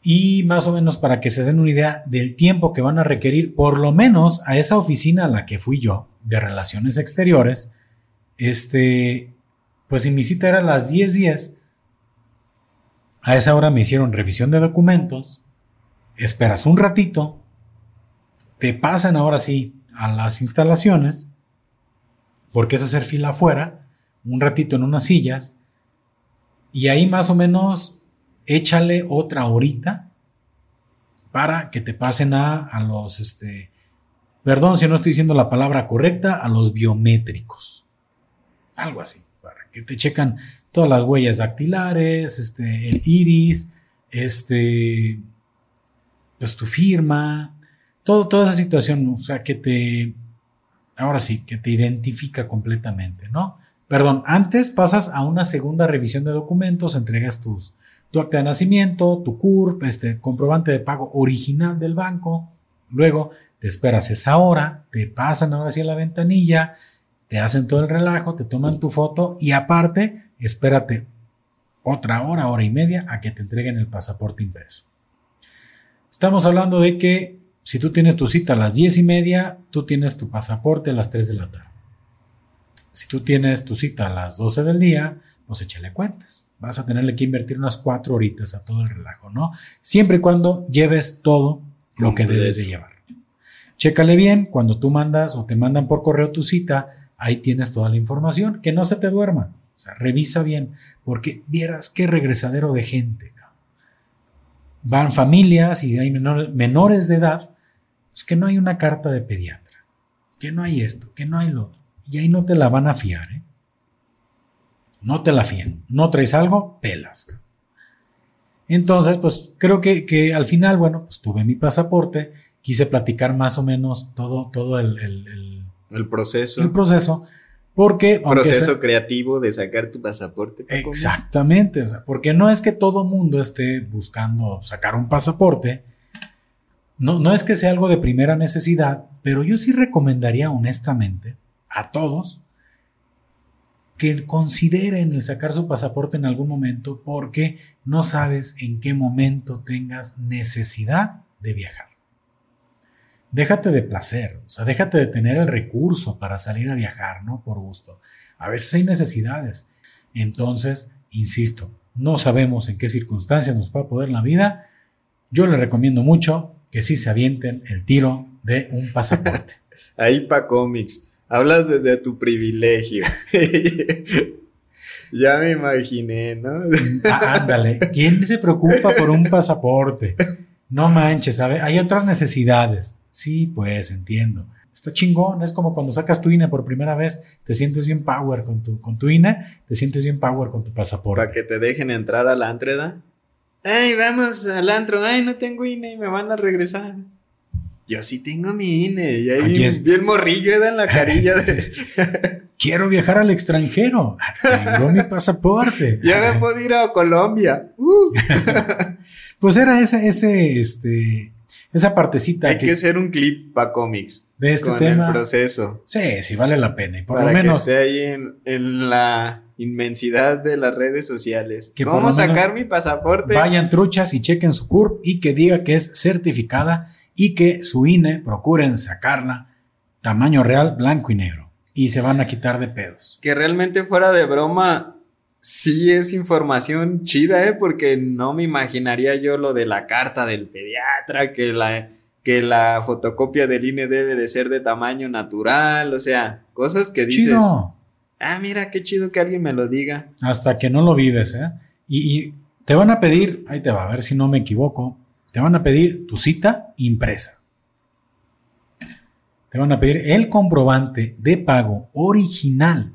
y más o menos para que se den una idea del tiempo que van a requerir, por lo menos a esa oficina a la que fui yo, de relaciones exteriores, este, pues si mi cita era a las 10, 10, a esa hora me hicieron revisión de documentos, esperas un ratito, te pasan ahora sí a las instalaciones, porque es hacer fila afuera, un ratito en unas sillas y ahí más o menos échale otra horita para que te pasen a, a los, este, perdón si no estoy diciendo la palabra correcta, a los biométricos. Algo así, para que te checan todas las huellas dactilares, este, el iris, este, pues tu firma, todo, toda esa situación, o sea, que te, ahora sí, que te identifica completamente, ¿no? Perdón, antes pasas a una segunda revisión de documentos, entregas tus, tu acta de nacimiento, tu CURP, este comprobante de pago original del banco, luego te esperas esa hora, te pasan ahora sí a la ventanilla, te hacen todo el relajo, te toman tu foto y aparte, espérate otra hora, hora y media a que te entreguen el pasaporte impreso. Estamos hablando de que si tú tienes tu cita a las 10 y media, tú tienes tu pasaporte a las 3 de la tarde. Si tú tienes tu cita a las 12 del día, pues échale cuentas. Vas a tenerle que invertir unas 4 horitas a todo el relajo, ¿no? Siempre y cuando lleves todo lo que debes de llevar. Chécale bien, cuando tú mandas o te mandan por correo tu cita, ahí tienes toda la información, que no se te duerma. O sea, revisa bien, porque vieras qué regresadero de gente. Van familias y hay menores de edad, pues que no hay una carta de pediatra, que no hay esto, que no hay lo otro. Y ahí no te la van a fiar, ¿eh? No te la fían. No traes algo, pelas. Entonces, pues creo que, que al final, bueno, pues tuve mi pasaporte, quise platicar más o menos todo, todo el, el, proceso. El proceso. Porque. Proceso creativo de sacar tu pasaporte. Exactamente. O sea, porque no es que todo mundo esté buscando sacar un pasaporte. No, no es que sea algo de primera necesidad, pero yo sí recomendaría honestamente a todos que consideren el sacar su pasaporte en algún momento porque no sabes en qué momento tengas necesidad de viajar. Déjate de placer, o sea, déjate de tener el recurso para salir a viajar, ¿no? Por gusto. A veces hay necesidades. Entonces, insisto, no sabemos en qué circunstancias nos va a poder la vida. Yo les recomiendo mucho que sí se avienten el tiro de un pasaporte. (laughs) Ahí pa' cómics. Hablas desde tu privilegio. (laughs) ya me imaginé, ¿no? Ah, ándale, ¿quién se preocupa por un pasaporte? No manches, ¿sabes? Hay otras necesidades. Sí, pues entiendo. Está chingón, es como cuando sacas tu INE por primera vez, te sientes bien power con tu, con tu INE, te sientes bien power con tu pasaporte. Para que te dejen entrar a la antreda. Ay, vamos al antro, ay, no tengo INE y me van a regresar yo sí tengo mi INE. Y ahí bien, morrillo en la carilla de... (laughs) Quiero viajar al extranjero. Tengo mi pasaporte. (laughs) Ya me puedo ir a Colombia. Uh. (laughs) pues era ese, ese, este, esa partecita. Hay que, hacer un clip para cómics. De este tema. El proceso. Sí, sí vale la pena. Y por lo menos. Que esté ahí en, en la inmensidad de las redes sociales. ¿Cómo sacar mi pasaporte? Vayan truchas y chequen su CURP y que diga que es certificada y que su INE procuren sacarla tamaño real, blanco y negro. Y se van a quitar de pedos. Que realmente fuera de broma, sí es información chida, ¿eh? Porque no me imaginaría yo lo de la carta del pediatra, que la, que la fotocopia del INE debe de ser de tamaño natural, o sea, cosas que dices. Chido. Ah, mira, qué chido que alguien me lo diga. Hasta que no lo vives, ¿eh? Y, y te van a pedir, ahí te va, a ver si no me equivoco, te van a pedir tu cita impresa. Te van a pedir el comprobante de pago original,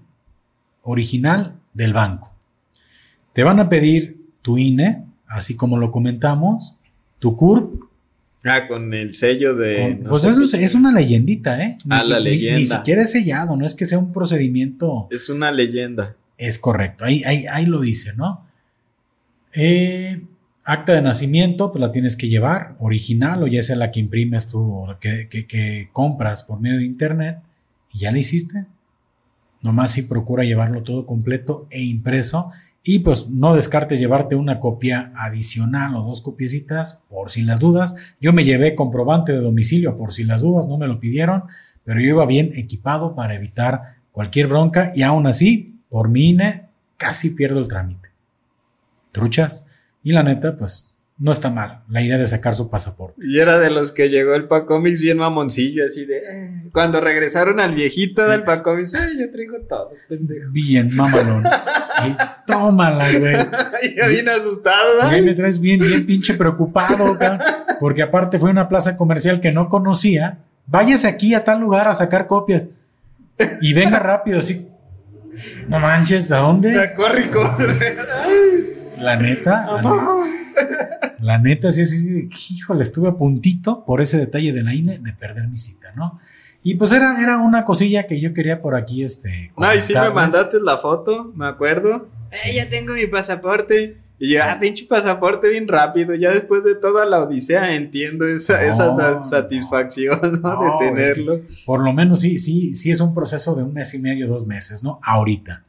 original del banco. Te van a pedir tu INE, así como lo comentamos, tu CURP. Ah, con el sello de... pues eso es, una leyendita, ¿eh? ah, la leyenda. Ni, siquiera es sellado, no es que sea un procedimiento... Es una leyenda. Es correcto, ahí, ahí, ahí lo dice, ¿no? Eh, acta de nacimiento, pues la tienes que llevar, original o ya sea la que imprimes tú o que, que, compras por medio de internet y ya la hiciste. Nomás si procura llevarlo todo completo e impreso y pues no descartes llevarte una copia adicional o dos copiecitas por si las dudas. Yo me llevé comprobante de domicilio por si las dudas, no me lo pidieron, pero yo iba bien equipado para evitar cualquier bronca y aún así, por mi INE, casi pierdo el trámite. Truchas. Y la neta, pues no está mal la idea de sacar su pasaporte. Y era de los que llegó el Pacomics bien mamoncillo, así de. Eh". Cuando regresaron al viejito del Pacomics, ay, yo traigo todo, pendejo. Bien, mamalón. (laughs) y tómala, güey. (laughs) yo bien asustado, güey. Y me traes bien, bien pinche preocupado, Porque aparte fue una plaza comercial que no conocía. Váyase aquí a tal lugar a sacar copias. Y venga rápido, así. No manches, ¿a dónde? Corre, corre. (laughs) La neta. La neta, sí, sí, sí. Híjole, estuve a puntito por ese detalle de la INE de perder mi cita, ¿no? Y pues era, era una cosilla que yo quería por aquí, este. No, y sí me mandaste la foto, me acuerdo. Eh, ya tengo mi pasaporte. Y yo, ah, pinche pasaporte bien rápido. Ya después de toda la odisea entiendo esa, esa satisfacción, ¿no? de tenerlo. por lo menos sí, sí, sí es un proceso de un mes y medio, dos meses, ¿no? Ahorita.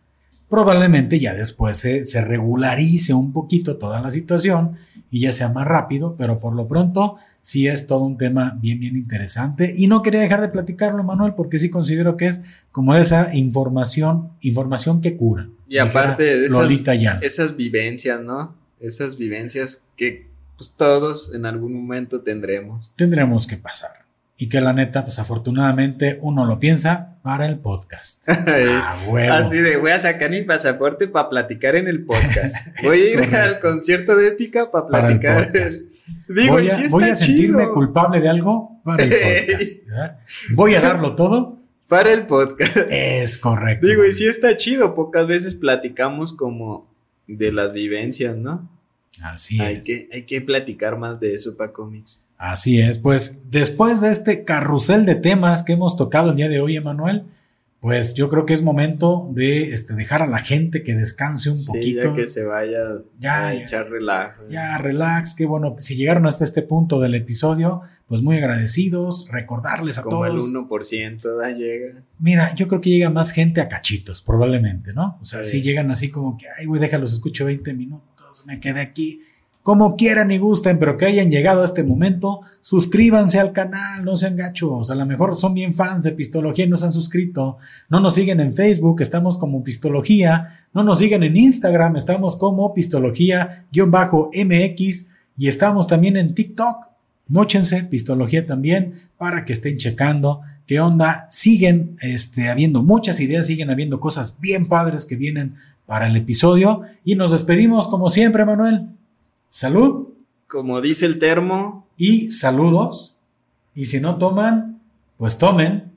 Probablemente ya después se, se regularice un poquito toda la situación y ya sea más rápido, pero por lo pronto sí es todo un tema bien, bien interesante. Y no quería dejar de platicarlo, Manuel, porque sí considero que es como esa información, información que cura. Y aparte de esas, esas vivencias, ¿no? Esas vivencias que pues todos en algún momento tendremos. Tendremos que pasar y que la neta, pues afortunadamente uno lo piensa para el podcast. (laughs) ah, Así de, voy a sacar mi pasaporte para platicar en el podcast. (laughs) Voy a ir al concierto de épica para platicar. (laughs) Digo, voy a, voy a sentirme culpable de algo para el podcast. voy a darlo todo. Para el podcast. Es correcto. Digo, y sí está chido, pocas veces platicamos como de las vivencias, ¿no? Así hay es. Que, hay que platicar más de eso para cómics. Así es, pues después de este carrusel de temas que hemos tocado el día de hoy, Emanuel, pues yo creo que es momento de este, dejar a la gente que descanse un poquito. Ya que se vaya ya, a echar relax. Ya, relax, qué bueno. Si llegaron hasta este punto del episodio, pues muy agradecidos, recordarles a Como todos. Como el 1% da llega. Mira, yo creo que llega más gente a cachitos, probablemente, ¿no? O sea, si llegan así como que, ay, güey, déjalos, escucho 20 minutos, me quedé aquí como quieran y gusten, pero que hayan llegado a este momento, suscríbanse al canal, no sean gachos, a lo mejor son bien fans de Pistología y no se han suscrito, no nos siguen en Facebook, estamos como Pistología, no nos siguen en Instagram, estamos como Pistología-MX y estamos también en TikTok, mochense, Pistología también, para que estén checando qué onda, siguen este, habiendo muchas ideas, siguen habiendo cosas bien padres que vienen para el episodio. Y nos despedimos como siempre, Manuel. Salud. Como dice el termo. Y saludos. Y si no toman, pues tomen.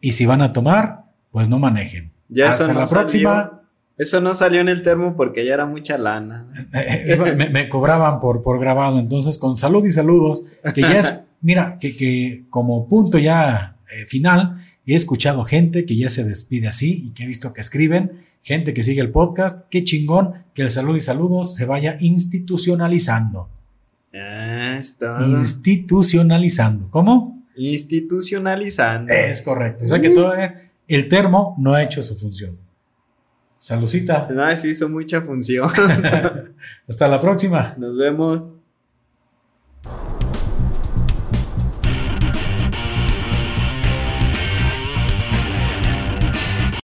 Y si van a tomar, pues no manejen. Ya Hasta la próxima. Eso no salió en el termo porque ya era mucha lana. (laughs) me, cobraban por, por grabado. Entonces, con salud y saludos, que ya es, (laughs) mira, que, que como punto ya eh, final, he escuchado gente que ya se despide así y que he visto que escriben gente que sigue el podcast, qué chingón que el salud y saludos se vaya institucionalizando. Ah, Institucionalizando. ¿Cómo? Institucionalizando. Es correcto. O sea que todavía el termo no ha hecho su función. Salucita. No, sí hizo mucha función. (laughs) Hasta la próxima. Nos vemos.